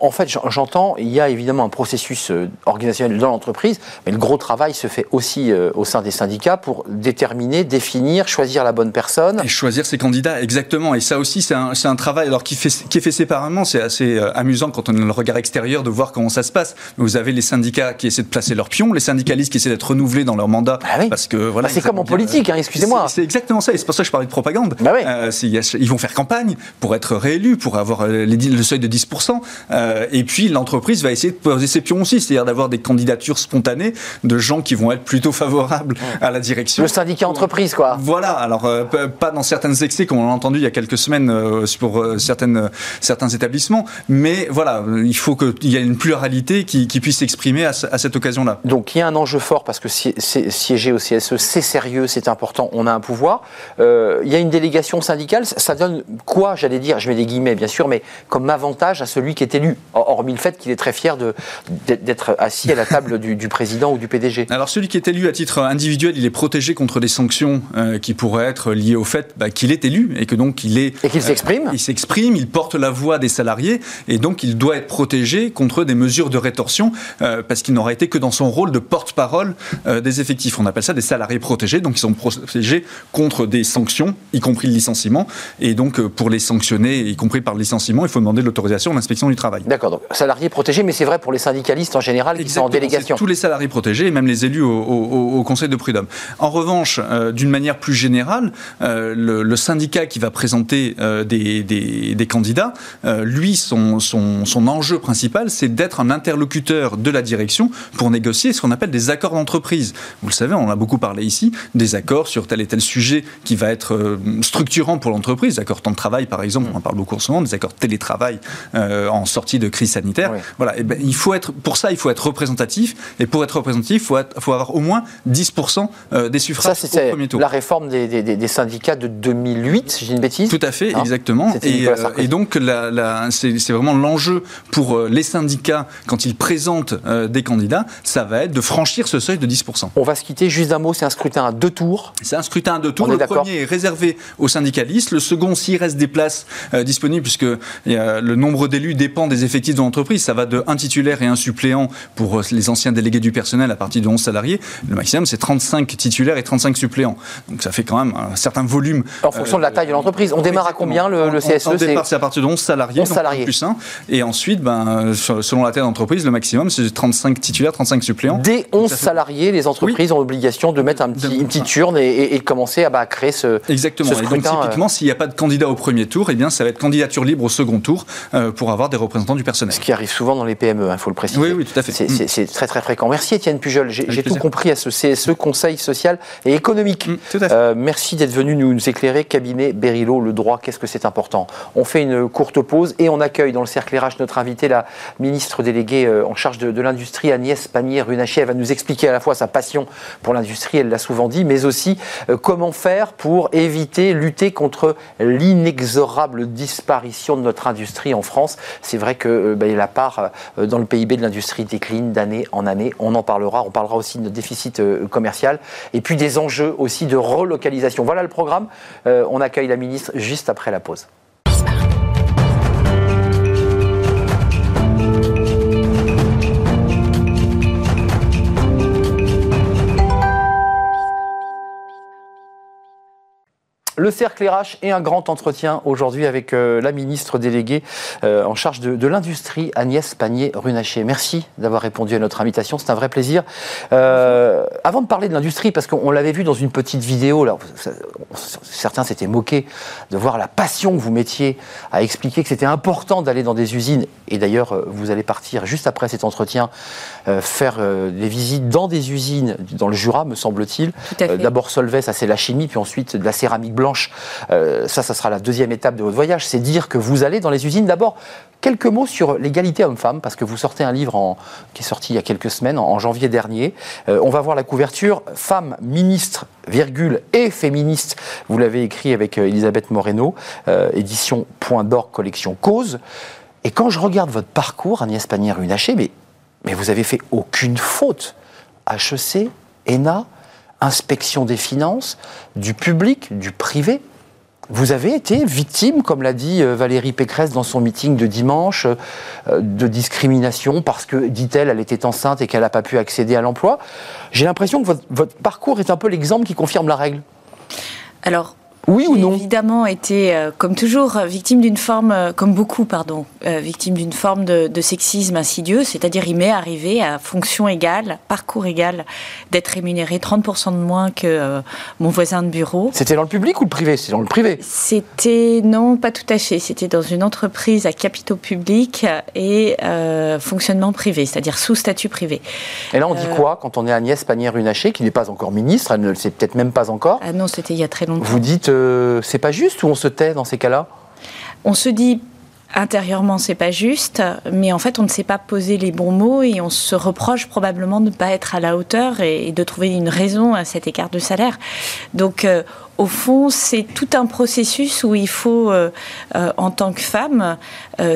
[SPEAKER 1] en fait, j'entends, il y a évidemment un processus organisationnel dans mais le gros travail se fait aussi au sein des syndicats pour déterminer, définir, choisir la bonne personne.
[SPEAKER 3] Et choisir ses candidats, exactement. Et ça aussi, c'est un, un, travail alors qui, fait, qui est fait séparément. C'est assez euh, amusant quand on a le regard extérieur de voir comment ça se passe. Vous avez les syndicats qui essaient de placer leurs pions, les syndicalistes qui essaient d'être renouvelés dans leur mandat.
[SPEAKER 1] Ah parce que voilà, bah, c'est comme en politique, hein, excusez-moi.
[SPEAKER 3] C'est exactement ça. Et c'est pour ça que je parlais de propagande.
[SPEAKER 1] Bah
[SPEAKER 3] euh, ils vont faire campagne pour être réélus, pour avoir euh, les, le seuil de 10%. et puis l'entreprise va essayer de poser ses pions aussi, c'est-à-dire d'avoir des candidatures spontanées de gens qui vont être plutôt favorables à la direction.
[SPEAKER 1] Le syndicat entreprise, quoi.
[SPEAKER 3] Voilà. Alors pas dans certains excès comme on l'a entendu il y a quelques semaines pour certaines, certains établissements, mais voilà, il faut qu'il y ait une pluralité qui, puisse s'exprimer à, cette occasion-là.
[SPEAKER 1] Donc il y a un enjeu fort parce que siéger au CSE, c'est sérieux, c'est important, on a un pouvoir. Euh, il y a une délégation syndicale, ça donne quoi, j'allais dire, je mets des guillemets bien sûr, mais comme avantage à celui qui est élu, hormis le fait qu'il est très fier d'être assis à la table du, président ou du PDG.
[SPEAKER 3] Alors celui qui est élu à titre individuel, il est protégé contre des sanctions euh, qui pourraient être liées au fait bah, qu'il est élu et que donc il est...
[SPEAKER 1] Et qu'il s'exprime
[SPEAKER 3] Il s'exprime, il porte la voix des salariés et donc il doit être protégé contre des mesures de rétorsion euh, parce qu'il n'aura été que dans son rôle de porte-parole euh, des effectifs. On appelle ça des salariés protégés, donc ils sont protégés contre des sanctions, y compris le licenciement. Et donc euh, pour les sanctionner, y compris par le licenciement, il faut demander l'autorisation de l'inspection du travail.
[SPEAKER 1] D'accord, donc salariés protégés, mais c'est vrai pour les syndicalistes en général qui sont en délégation.
[SPEAKER 3] Tous les salariés protégés et même les élus au, Conseil de prud'homme. En revanche, d'une manière plus générale, le, syndicat qui va présenter des, des, candidats, lui, son, son, son enjeu principal, c'est d'être un interlocuteur de la direction pour négocier ce qu'on appelle des accords d'entreprise. Vous le savez, on en a beaucoup parlé ici, des accords sur tel et tel sujet qui va être euh, structurant pour l'entreprise, accords temps de travail par exemple, on en parle beaucoup en ce moment, des accords télétravail euh, en sortie de crise sanitaire. Voilà, et ben, il faut être, pour ça, il faut être représentatif, et pour être représentatif, il faut, faut, avoir au moins 10% euh, des suffrages ça, au premier tour.
[SPEAKER 1] La réforme des, des, syndicats de 2008, si j'ai une bêtise
[SPEAKER 3] Tout à fait, hein exactement. Et, et, donc, la, la, c'est vraiment l'enjeu pour euh, les syndicats quand ils présentent euh, des candidats, ça va être de franchir ce seuil de 10%.
[SPEAKER 1] On va se quitter juste d'un mot, c'est un scrutin à deux tours.
[SPEAKER 3] C'est un scrutin à deux tours. le premier est réservé aux syndicalistes, le second, s'il reste des places euh, disponibles, puisque le nombre d'élus dépend des effectifs de l'entreprise, ça va de un titulaire et un suppléant pour les anciens délégués du personnel à partir de 11 salariés. Le maximum, c'est 35 titulaires et 35 suppléants. Donc ça fait quand même un certain volume.
[SPEAKER 1] En fonction de la taille de l'entreprise. On démarre à combien le, CSE
[SPEAKER 3] On, départ, c'est à partir de 11 salariés. 11 salariés. Plus 1. Et ensuite, ben, selon la taille d'entreprise, le maximum, c'est 35 titulaires, 35 suppléants.
[SPEAKER 1] Dès 11 salariés, les entreprises ont l'obligation de mettre un petit, une petite urne et, de commencer à, bah, créer ce.
[SPEAKER 3] Exactement.
[SPEAKER 1] et
[SPEAKER 3] donc, typiquement, euh, s'il n'y a pas de candidat au premier tour, eh bien, ça va être candidature libre au second tour euh, pour avoir des représentants du personnel.
[SPEAKER 1] Ce qui arrive souvent dans les PME, il hein, faut le préciser.
[SPEAKER 3] Oui, oui, tout à fait.
[SPEAKER 1] C'est mm. très, très fréquent. Merci, Étienne Pujol. J'ai tout compris à ce CSE, Conseil social et économique. Mm, tout à fait. Euh, merci d'être venu nous, nous éclairer. Cabinet Berilo, le droit, qu'est-ce que c'est important? On fait une courte pause et on accueille dans le cercle RH notre invité, la ministre déléguée euh, en charge de, l'industrie, Agnès Pannier-Runacher. Elle va nous expliquer à la fois sa passion pour l'industrie, elle l'a souvent dit, mais aussi euh, comment faire pour éviter, lutter contre l'inexorable disparition de notre industrie en France. C'est vrai que euh, bah, la part dans le PIB de l'industrie décline d'année en année. On en parlera. On parlera aussi de notre déficit commercial et puis des enjeux aussi de relocalisation. Voilà le programme. on accueille la ministre juste après la pause. Le cercle RH et un grand entretien aujourd'hui avec euh, la ministre déléguée euh, en charge de, l'industrie, Agnès Pannier-Runacher. Merci d'avoir répondu à notre invitation, c'est un vrai plaisir. Euh, avant de parler de l'industrie, parce qu'on l'avait vu dans une petite vidéo, certains s'étaient moqués de voir la passion que vous mettiez à expliquer que c'était important d'aller dans des usines. Et d'ailleurs, vous allez partir juste après cet entretien faire des visites dans des usines dans le Jura, me semble-t-il. D'abord Solvay, ça c'est la chimie, puis ensuite de la céramique blanche ça, ça sera la deuxième étape de votre voyage, c'est dire que vous allez dans les usines d'abord. Quelques mots sur l'égalité homme-femme, parce que vous sortez un livre en, qui est sorti il y a quelques semaines, en, janvier dernier. on va voir la couverture Femme, ministre, virgule, et féministe. Vous l'avez écrit avec Elisabeth Moreno, édition Point d'Or, collection Cause. Et quand je regarde votre parcours, Agnès Pannier-Runacher, mais, mais vous avez fait aucune faute. HEC, ENA, inspection des finances, du public, du privé. Vous avez été victime, comme l'a dit euh, Valérie Pécresse dans son meeting de dimanche, euh, de discrimination parce que, dit-elle, elle était enceinte et qu'elle n'a pas pu accéder à l'emploi. J'ai l'impression que votre, votre, parcours est un peu l'exemple qui confirme la règle.
[SPEAKER 4] Alors,
[SPEAKER 1] oui ou non
[SPEAKER 4] évidemment été, euh, comme toujours, victime d'une forme, euh, comme beaucoup, pardon, euh, victime d'une forme de, sexisme insidieux, c'est-à-dire il m'est arrivé à fonction égale, parcours égal, d'être rémunéré 30% de moins que mon voisin de bureau.
[SPEAKER 1] C'était dans le public ou le privé? C'est dans le privé
[SPEAKER 4] C'était, non, pas tout à fait. C'était dans une entreprise à capitaux publics et fonctionnement privé, c'est-à-dire sous statut privé.
[SPEAKER 1] Et là, on dit quoi quand on est Agnès Pannier-Runacher, qui n'est pas encore ministre, elle ne le sait peut-être même pas encore
[SPEAKER 4] Ah non, c'était il y a très longtemps.
[SPEAKER 1] Vous dites c'est pas juste ou on se tait dans ces cas-là?
[SPEAKER 4] On se dit intérieurement c'est pas juste, mais en fait on ne sait pas poser les bons mots et on se reproche probablement de ne pas être à la hauteur et, de trouver une raison à cet écart de salaire. Donc euh, au fond, c'est tout un processus où il faut, euh, euh, en tant que femme,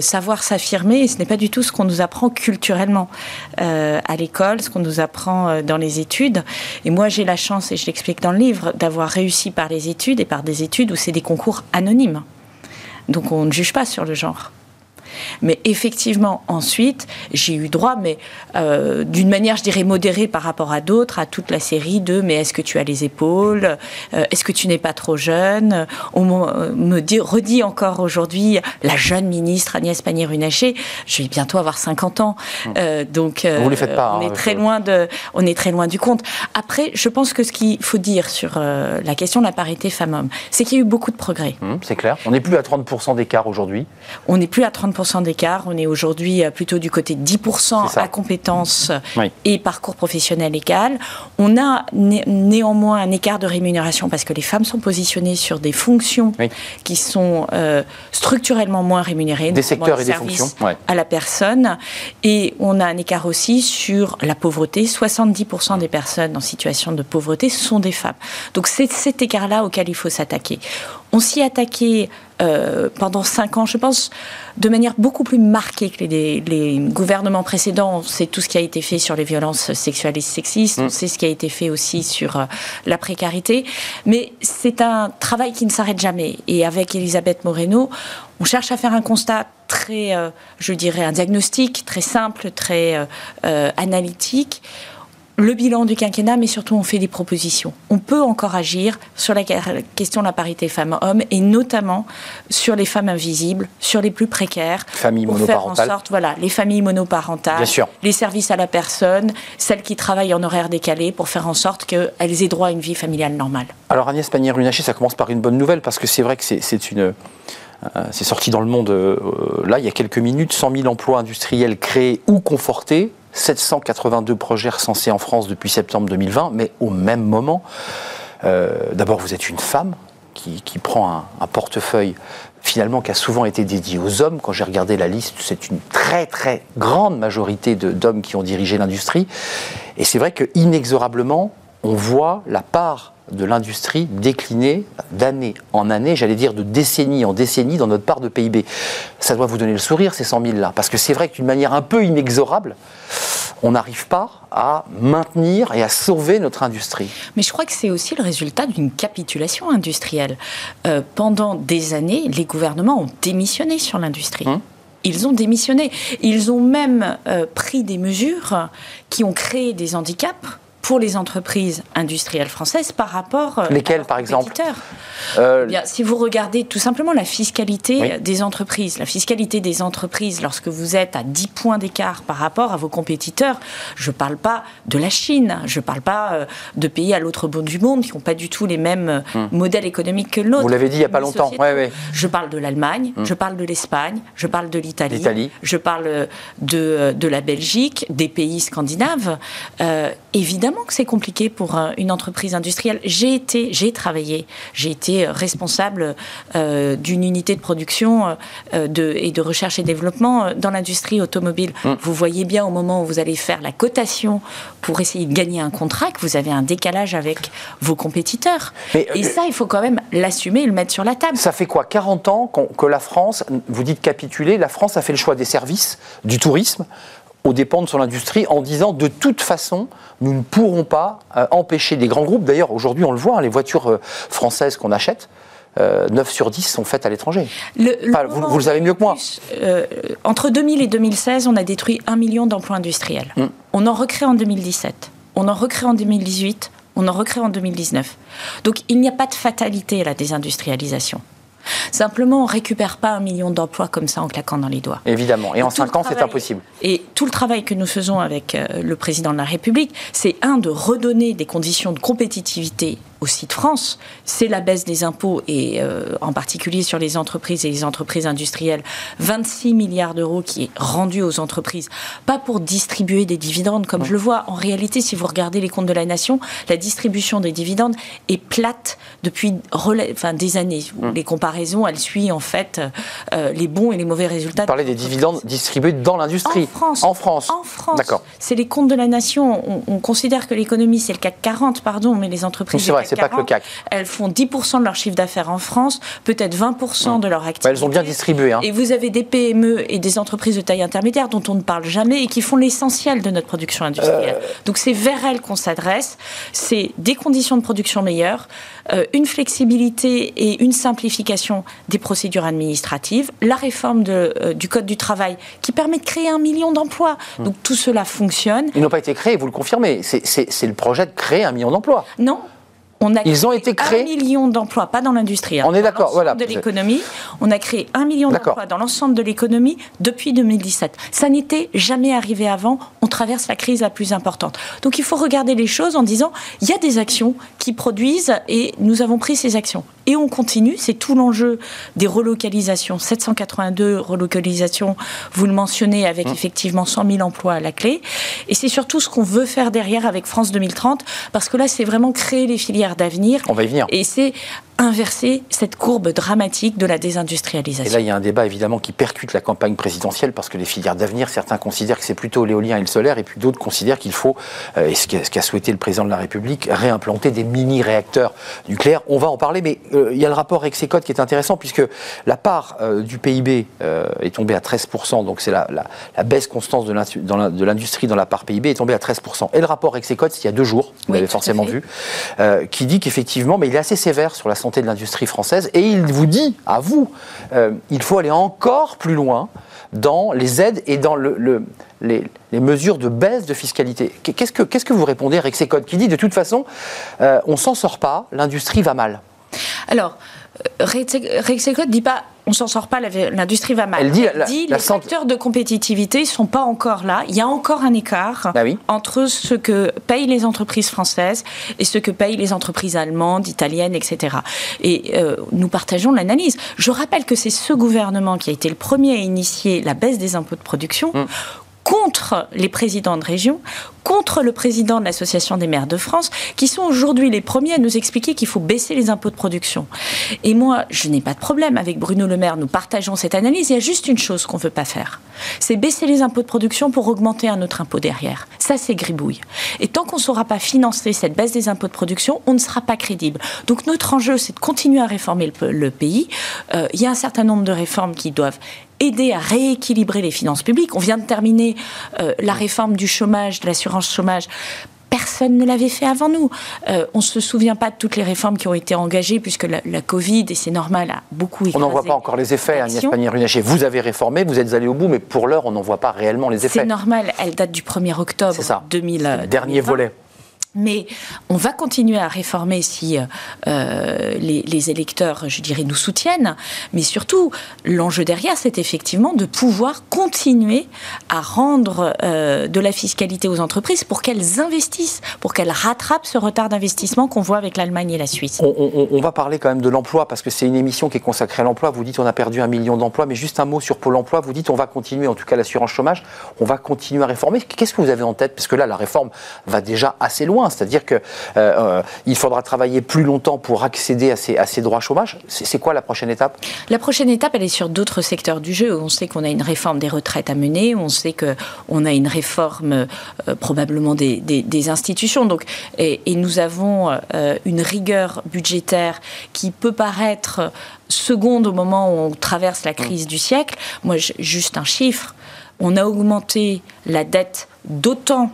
[SPEAKER 4] savoir s'affirmer. Et ce n'est pas du tout ce qu'on nous apprend culturellement à l'école, ce qu'on nous apprend dans les études. Et moi, j'ai la chance, et je l'explique dans le livre, d'avoir réussi par les études et par des études où c'est des concours anonymes. Donc on ne juge pas sur le genre. Mais effectivement, ensuite, j'ai eu droit, mais euh, d'une manière, je dirais, modérée par rapport à d'autres, à toute la série de mais est-ce que tu as les épaules? Euh, Est-ce que tu n'es pas trop jeune? On me dit, redit encore aujourd'hui, la jeune ministre Agnès Pannier-Runacher, je vais bientôt avoir 50 ans.
[SPEAKER 1] Euh, donc, Vous les faites pas,
[SPEAKER 4] on,
[SPEAKER 1] hein,
[SPEAKER 4] est très loin de, on est très loin du compte. Après, je pense que ce qu'il faut dire sur la question de la parité femmes-hommes, c'est qu'il y a eu beaucoup de progrès.
[SPEAKER 1] Hum, c'est clair. On n'est plus à 30% d'écart aujourd'hui.
[SPEAKER 4] On n'est plus à 30% d'écart. On est aujourd'hui euh, plutôt du côté de 10% à compétences et parcours professionnel égal. On a néanmoins un écart de rémunération parce que les femmes sont positionnées sur des fonctions qui sont euh, structurellement moins rémunérées.
[SPEAKER 1] Des secteurs et des fonctions.
[SPEAKER 4] À la personne. Et on a un écart aussi sur la pauvreté. 70% des personnes en situation de pauvreté sont des femmes. Donc c'est cet écart-là auquel il faut s'attaquer. On s'y attaquait euh, pendant cinq ans, je pense, de manière beaucoup plus marquée que les, gouvernements précédents. On sait tout ce qui a été fait sur les violences sexuelles et sexistes, on mm. sait ce qui a été fait aussi sur euh, la précarité. Mais c'est un travail qui ne s'arrête jamais. Et avec Elisabeth Moreno, on cherche à faire un constat très, euh, je dirais, un diagnostic très simple, très analytique le bilan du quinquennat, mais surtout on fait des propositions. On peut encore agir sur la question de la parité femmes-hommes et notamment sur les femmes invisibles, sur les plus précaires.
[SPEAKER 1] Familles monoparentales.
[SPEAKER 4] Faire en sorte, voilà, les familles monoparentales, les services à la personne, celles qui travaillent en horaire décalé pour faire en sorte qu'elles aient droit à une vie familiale normale.
[SPEAKER 1] Alors Agnès Pannier-Runacher, ça commence par une bonne nouvelle parce que c'est vrai que c'est une euh, c'est sorti dans le monde euh, là il y a quelques minutes, 100 000 emplois industriels créés ou confortés, 782 projets recensés en France depuis septembre 2020, mais au même moment, euh, d'abord vous êtes une femme qui, prend un, portefeuille finalement qui a souvent été dédié aux hommes. Quand j'ai regardé la liste, c'est une très très grande majorité d'hommes qui ont dirigé l'industrie. Et c'est vrai que inexorablement, on voit la part de l'industrie décliner d'année en année, j'allais dire de décennie en décennie dans notre part de PIB. Ça doit vous donner le sourire, ces 100 000 là, parce que c'est vrai que d'une manière un peu inexorable, on n'arrive pas à maintenir et à sauver notre industrie.
[SPEAKER 4] Mais je crois que c'est aussi le résultat d'une capitulation industrielle. Euh, pendant des années, les gouvernements ont démissionné sur l'industrie. Hum. ils ont démissionné. Ils ont même euh, pris des mesures qui ont créé des handicaps pour les entreprises industrielles françaises par rapport
[SPEAKER 1] euh, Lesquelles, par exemple
[SPEAKER 4] euh, Bien, Si vous regardez tout simplement la fiscalité des entreprises, la fiscalité des entreprises lorsque vous êtes à 10 points d'écart par rapport à vos compétiteurs, je ne parle pas de la Chine, je ne parle pas euh, de pays à l'autre bout du monde qui n'ont pas du tout les mêmes hmm. modèles économiques que le
[SPEAKER 1] Vous l'avez dit il n'y a pas longtemps.
[SPEAKER 4] Je parle de l'Allemagne, hmm. je parle de l'Espagne, je parle de l'Italie, je parle de, de la Belgique, des pays scandinaves. évidemment, évidemment que c'est compliqué pour euh, une entreprise industrielle? J'ai été, j'ai travaillé, j'ai été responsable euh, d'une unité de production de, et de recherche et développement dans l'industrie automobile. Hum. Vous voyez bien au moment où vous allez faire la cotation pour essayer de gagner un contrat que vous avez un décalage avec vos compétiteurs. et ça, il faut quand même l'assumer et le mettre sur la table.
[SPEAKER 1] Ça fait quoi 40 ans que la France, vous dites capituler, la France a fait le choix des services, du tourisme, aux dépens de son industrie en disant de toute façon, nous ne pourrons pas euh, empêcher des grands groupes. D'ailleurs, aujourd'hui, on le voit, hein, les voitures euh, françaises qu'on achète, 9 euh, sur 10 sont faites à l'étranger. vous, vous, le savez mieux que moi.
[SPEAKER 4] entre 2000 et 2016, on a détruit un million d'emplois industriels. Hmm. On en recrée en 2017. On en recrée en 2018. On en recrée en 2019. Donc il n'y a pas de fatalité à la désindustrialisation. Simplement, on ne récupère pas un million d'emplois comme ça en claquant dans les doigts.
[SPEAKER 1] Évidemment. Et, en cinq ans, c'est impossible.
[SPEAKER 4] Et tout le travail que nous faisons avec euh, le président de la République, c'est un, de redonner des conditions de compétitivité aussi de France, c'est la baisse des impôts et euh, en particulier sur les entreprises et les entreprises industrielles, 26 milliards d'euros qui est rendu aux entreprises, pas pour distribuer des dividendes comme je le vois. En réalité, si vous regardez les comptes de la nation, la distribution des dividendes est plate depuis enfin, des années. Les comparaisons, elles suivent en fait euh, les bons et les mauvais résultats. Vous
[SPEAKER 1] parlez des dividendes distribués dans l'industrie.
[SPEAKER 4] En France.
[SPEAKER 1] En France.
[SPEAKER 4] En France. D'accord. C'est les comptes de la nation. On, considère que l'économie, c'est le CAC 40, pardon, mais les entreprises
[SPEAKER 1] pas que le CAC.
[SPEAKER 4] Elles font 10% de leur chiffre d'affaires en France, peut-être 20% de leur activité.
[SPEAKER 1] elles ont bien distribué. Hein.
[SPEAKER 4] Et vous avez des PME et des entreprises de taille intermédiaire dont on ne parle jamais et qui font l'essentiel de notre production industrielle. Euh. Donc c'est vers elles qu'on s'adresse. C'est des conditions de production meilleures, euh, une flexibilité et une simplification des procédures administratives, la réforme de, euh, du Code du travail qui permet de créer un million d'emplois. Hmm. Donc tout cela fonctionne.
[SPEAKER 1] Ils n'ont pas été créés, vous le confirmez. C'est le projet de créer un million d'emplois.
[SPEAKER 4] Non, on a Ils ont été créés. Un million d'emplois, pas dans l'industrie. Hein,
[SPEAKER 1] on est d'accord, voilà.
[SPEAKER 4] De l'économie, on a créé un million d'emplois dans l'ensemble de l'économie depuis 2017. Ça n'était jamais arrivé avant. On traverse la crise la plus importante. Donc il faut regarder les choses en disant il y a des actions qui produisent et nous avons pris ces actions. Et on continue, c'est tout l'enjeu des relocalisations. 782 relocalisations, vous le mentionnez, avec mmh. effectivement 100 000 emplois à la clé. Et c'est surtout ce qu'on veut faire derrière avec France 2030, parce que là, c'est vraiment créer les filières d'avenir.
[SPEAKER 1] On va y venir.
[SPEAKER 4] Et c'est inverser cette courbe dramatique de la désindustrialisation.
[SPEAKER 1] Et là, il y a un débat évidemment qui percute la campagne présidentielle parce que les filières d'avenir, certains considèrent que c'est plutôt l'éolien et le solaire, et puis d'autres considèrent qu'il faut, euh, et ce qu'a souhaité le président de la République, réimplanter des mini-réacteurs nucléaires. On va en parler, mais euh, il y a le rapport Execode qui est intéressant puisque la part euh, du PIB est tombée à 13%, donc c'est la, baisse constante de l'industrie dans la part PIB est tombée à 13%. Et le rapport Execode, c'est il y a deux jours, vous l'avez forcément vu, qui dit qu'effectivement, mais il est assez sévère sur la santé de l'industrie française et il vous dit, à vous, euh, il faut aller encore plus loin dans les aides et dans le, les, mesures de baisse de fiscalité. Qu'est-ce que, qu'est-ce que vous répondez à Rexecode qui dit de toute façon, euh, on s'en sort pas, l'industrie va mal?
[SPEAKER 4] Alors, Rexecode ne dit pas on s'en sort pas, l'industrie va mal.
[SPEAKER 1] Elle dit,
[SPEAKER 4] les facteurs de compétitivité ne sont pas encore là. Il y a encore un écart
[SPEAKER 1] bah
[SPEAKER 4] entre ce que payent les entreprises françaises et ce que payent les entreprises allemandes, italiennes, etc. Et euh, nous partageons l'analyse. Je rappelle que c'est ce gouvernement qui a été le premier à initier la baisse des impôts de production. Hum contre les présidents de région, contre le président de l'Association des maires de France, qui sont aujourd'hui les premiers à nous expliquer qu'il faut baisser les impôts de production. Et moi, je n'ai pas de problème avec Bruno Le Maire, nous partageons cette analyse. Il y a juste une chose qu'on ne veut pas faire, c'est baisser les impôts de production pour augmenter un autre impôt derrière. Ça, c'est gribouille. Et tant qu'on ne saura pas financer cette baisse des impôts de production, on ne sera pas crédible. Donc notre enjeu, c'est de continuer à réformer le, pays. Euh, il y a un certain nombre de réformes qui doivent aider à rééquilibrer les finances publiques. On vient de terminer euh, la réforme du chômage, de l'assurance chômage personne ne l'avait fait avant nous. Euh, on ne se souvient pas de toutes les réformes qui ont été engagées, puisque la, Covid, et c'est normal, a beaucoup
[SPEAKER 1] On n'en voit pas encore les effets, Agnès Pannier-Runacher. Vous avez réformé, vous êtes allé au bout, mais pour l'heure, on n'en voit pas réellement les effets.
[SPEAKER 4] C'est normal, elle date du 1er octobre 2000.
[SPEAKER 1] Dernier volet.
[SPEAKER 4] Mais on va continuer à réformer si euh, les, électeurs, je dirais, nous soutiennent. Mais surtout, l'enjeu derrière, c'est effectivement de pouvoir continuer à rendre euh, de la fiscalité aux entreprises pour qu'elles investissent, pour qu'elles rattrapent ce retard d'investissement qu'on voit avec l'Allemagne et la Suisse.
[SPEAKER 1] On, va parler quand même de l'emploi, parce que c'est une émission qui est consacrée à l'emploi. Vous dites on a perdu un million d'emplois, mais juste un mot sur Pôle emploi. Vous dites on va continuer, en tout cas l'assurance chômage, on va continuer à réformer. Qu'est-ce que vous avez en tête? Parce que là, la réforme va déjà assez loin c'est-à-dire qu'il euh, euh, faudra travailler plus longtemps pour accéder à ces, droits chômage. C'est quoi la prochaine étape?
[SPEAKER 4] La prochaine étape, elle est sur d'autres secteurs du jeu. On sait qu'on a une réforme des retraites à mener, on sait qu'on a une réforme probablement des, des, institutions. Donc, et, nous avons une rigueur budgétaire qui peut paraître seconde au moment où on traverse la crise du siècle. Moi, juste un chiffre. On a augmenté la dette d'autant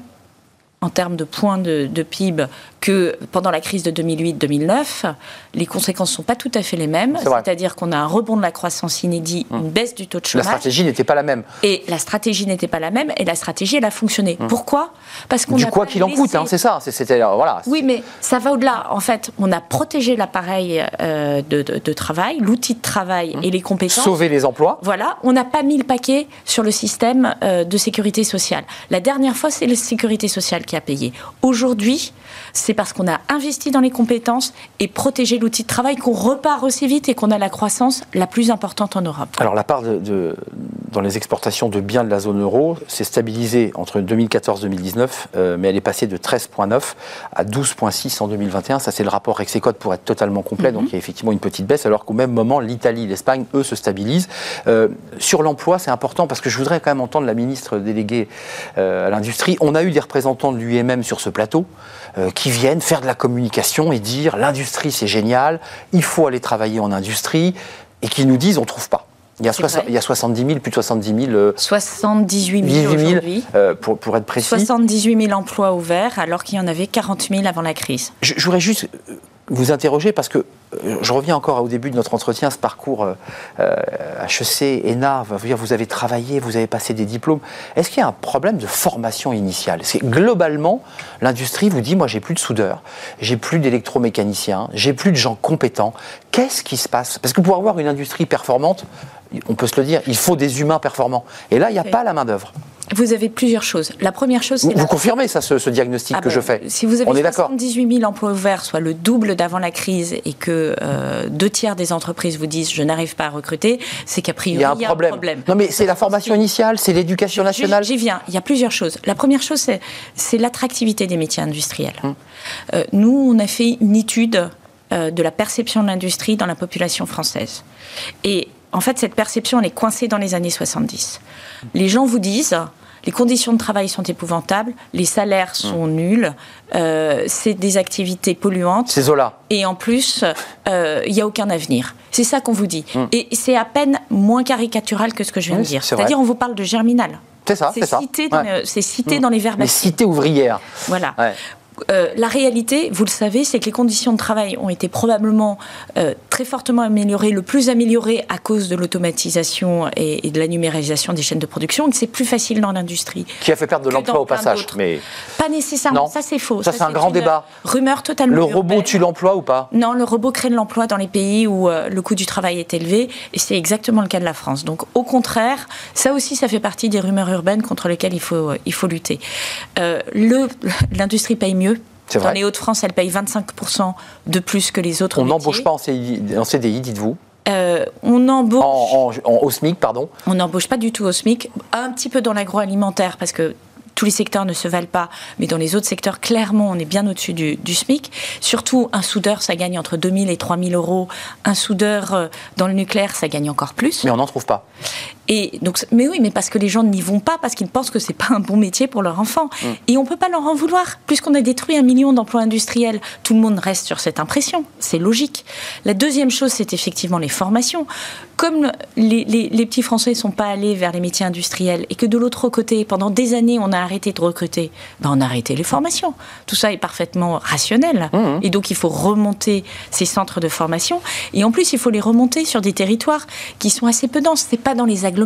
[SPEAKER 4] en termes de points de, PIB que pendant la crise de 2008-2009, les conséquences ne sont pas tout à fait les mêmes. C'est-à-dire qu'on a un rebond de la croissance inédit, hum. une baisse du taux de chômage.
[SPEAKER 1] La stratégie n'était pas la même.
[SPEAKER 4] Et la stratégie n'était pas la même, et la stratégie, elle a fonctionné. Hum. Pourquoi?
[SPEAKER 1] Parce qu'on Du quoi qu'il en coûte, hein, c'est ça. C'était, voilà.
[SPEAKER 4] Oui, mais ça va au-delà. En fait, on a protégé l'appareil euh, de, travail, l'outil de travail hum. et les compétences.
[SPEAKER 1] Sauver les emplois.
[SPEAKER 4] Voilà. On n'a pas mis le paquet sur le système euh, de sécurité sociale. La dernière fois, c'est la sécurité sociale qui a payé. Aujourd'hui, c'est parce qu'on a investi dans les compétences et protégé l'outil de travail qu'on repart aussi vite et qu'on a la croissance la plus importante en Europe.
[SPEAKER 1] Alors la part de, dans les exportations de biens de la zone euro s'est stabilisée entre 2014 et 2019, euh, mais elle est passée de 13,9 à 12,6 en 2021. Ça c'est le rapport Rexecode pour être totalement complet, donc mhm. il y a effectivement une petite baisse, alors qu'au même moment l'Italie, l'Espagne, eux, se stabilisent. Euh, sur l'emploi, c'est important parce que je voudrais quand même entendre la ministre déléguée euh, à l'industrie. On a eu des représentants de l'UMM sur ce plateau. Euh, qui viennent faire de la communication et dire l'industrie c'est génial, il faut aller travailler en industrie, et qui nous disent on ne trouve pas. Il y, a il y, a 70 000, plus de 70 000.
[SPEAKER 4] 78 000 aujourd'hui.
[SPEAKER 1] Euh, pour, pour, être précis.
[SPEAKER 4] 78 000 emplois ouverts, alors qu'il y en avait 40 000 avant la crise.
[SPEAKER 1] Je, je voudrais juste vous interroger parce que euh, je reviens encore au début de notre entretien, ce parcours HEC, euh, ENA, vous avez travaillé, vous avez passé des diplômes. Est-ce qu'il y a un problème de formation initiale? C'est globalement, l'industrie vous dit, moi j'ai plus de soudeurs, j'ai plus d'électromécaniciens, j'ai plus de gens compétents. Qu'est-ce qui se passe? Parce que pour avoir une industrie performante, on peut se le dire, il faut des humains performants. Et là, il n'y a pas la main d'œuvre.
[SPEAKER 4] Vous avez plusieurs choses. La première chose,
[SPEAKER 1] c'est. Vous, confirmez ça, ce, diagnostic ah que ben, je fais
[SPEAKER 4] Si vous avez 78 000 emplois ouverts, soit le double d'avant la crise, et que euh, deux tiers des entreprises vous disent je n'arrive pas à recruter, c'est qu'a priori il y a un, problème.
[SPEAKER 1] Non, mais c'est la formation initiale, c'est l'éducation nationale.
[SPEAKER 4] J'y viens. Il y a plusieurs choses. La première chose, c'est l'attractivité des métiers industriels. Hum. Euh, nous, on a fait une étude euh, de la perception de l'industrie dans la population française. Et en fait, cette perception, elle est coincée dans les années 70. Les gens vous disent les conditions de travail sont épouvantables, les salaires sont mmh. nuls, euh, c'est des activités polluantes.
[SPEAKER 1] C'est Zola.
[SPEAKER 4] Et en plus, euh, il n'y a aucun avenir. C'est ça qu'on vous dit. Mmh. Et c'est à peine moins caricatural que ce que je viens de dire. C'est-à-dire, on vous parle de germinal.
[SPEAKER 1] C'est ça, c'est ça.
[SPEAKER 4] C'est cité dans les verbes.
[SPEAKER 1] Les cités ouvrières.
[SPEAKER 4] Voilà. Euh, la réalité, vous le savez, c'est que les conditions de travail ont été probablement euh, très fortement améliorées, le plus améliorées à cause de l'automatisation et, de la numérisation des chaînes de production, et que c'est plus facile dans l'industrie.
[SPEAKER 1] Qui a fait perdre de l'emploi au passage, mais
[SPEAKER 4] pas nécessairement. Ça c'est faux.
[SPEAKER 1] Ça, c'est un grand débat.
[SPEAKER 4] Rumeur totalement.
[SPEAKER 1] Le robot tue l'emploi ou pas?
[SPEAKER 4] Non, le robot crée de l'emploi dans les pays où euh, le coût du travail est élevé, et c'est exactement le cas de la France. Donc au contraire, ça aussi, ça fait partie des rumeurs urbaines contre lesquelles il faut il faut lutter. l'industrie paye mieux dans les Hauts-de-France, elle paye 25% de plus que les autres.
[SPEAKER 1] On n'embauche pas en CDI, dites-vous
[SPEAKER 4] euh, on embauche.
[SPEAKER 1] En, au SMIC, pardon
[SPEAKER 4] On n'embauche pas du tout au SMIC. Un petit peu dans l'agroalimentaire, parce que tous les secteurs ne se valent pas, mais dans les autres secteurs, clairement, on est bien au-dessus du, SMIC. Surtout, un soudeur, ça gagne entre 2000 et 3000 euros. Un soudeur euh, dans le nucléaire, ça gagne encore plus.
[SPEAKER 1] Mais on n'en trouve pas.
[SPEAKER 4] Et donc, mais oui, mais parce que les gens n'y vont pas, parce qu'ils pensent que c'est pas un bon métier pour leur enfant. Mm. Et on peut pas leur en vouloir. Puisqu'on a détruit un million d'emplois industriels, tout le monde reste sur cette impression. C'est logique. La deuxième chose, c'est effectivement les formations. Comme les, les, petits Français ne sont pas allés vers les métiers industriels et que de l'autre côté, pendant des années, on a arrêté de recruter, ben on a arrêté les formations. Tout ça est parfaitement rationnel. Mm. Et donc, il faut remonter ces centres de formation. Et en plus, il faut les remonter sur des territoires qui sont assez peu denses. C'est pas dans les agglomérations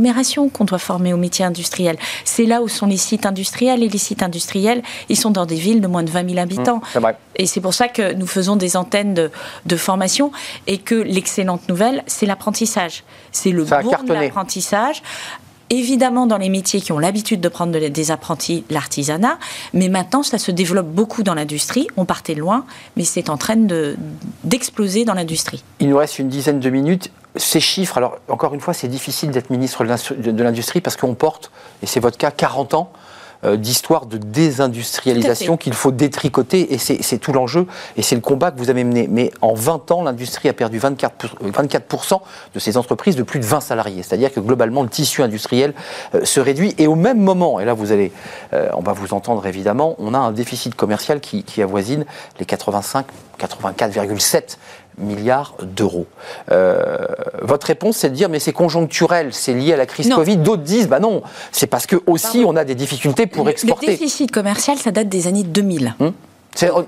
[SPEAKER 4] qu'on doit former au métier industriel. C'est là où sont les sites industriels et les sites industriels, ils sont dans des villes de moins de 20 000 habitants. Mmh, et c'est pour ça que nous faisons des antennes de, formation et que l'excellente nouvelle, c'est l'apprentissage. C'est le bon de l'apprentissage évidemment dans les métiers qui ont l'habitude de prendre des apprentis, l'artisanat, mais maintenant ça se développe beaucoup dans l'industrie. On partait loin, mais c'est en train d'exploser dans l'industrie.
[SPEAKER 1] Il nous reste une dizaine de minutes ces chiffres, alors encore une fois, c'est difficile d'être ministre de l'Industrie parce qu'on porte, et c'est votre cas, 40 ans euh, d'histoire de désindustrialisation qu'il faut détricoter, et c'est tout l'enjeu, et c'est le combat que vous avez mené. Mais en 20 ans, l'industrie a perdu 24%, 24 de ses entreprises de plus de 20 salariés. C'est-à-dire que globalement, le tissu industriel euh, se réduit, et au même moment, et là vous allez, euh, on va vous entendre évidemment, on a un déficit commercial qui, qui avoisine les 85, 84,7 milliards d'euros. Euh, votre réponse, c'est de dire, mais c'est conjoncturel, c'est lié à la crise Covid. D'autres disent, bah non, c'est parce que aussi on a des difficultés pour exporter.
[SPEAKER 4] Le déficit commercial, ça date des années 2000.
[SPEAKER 1] Hum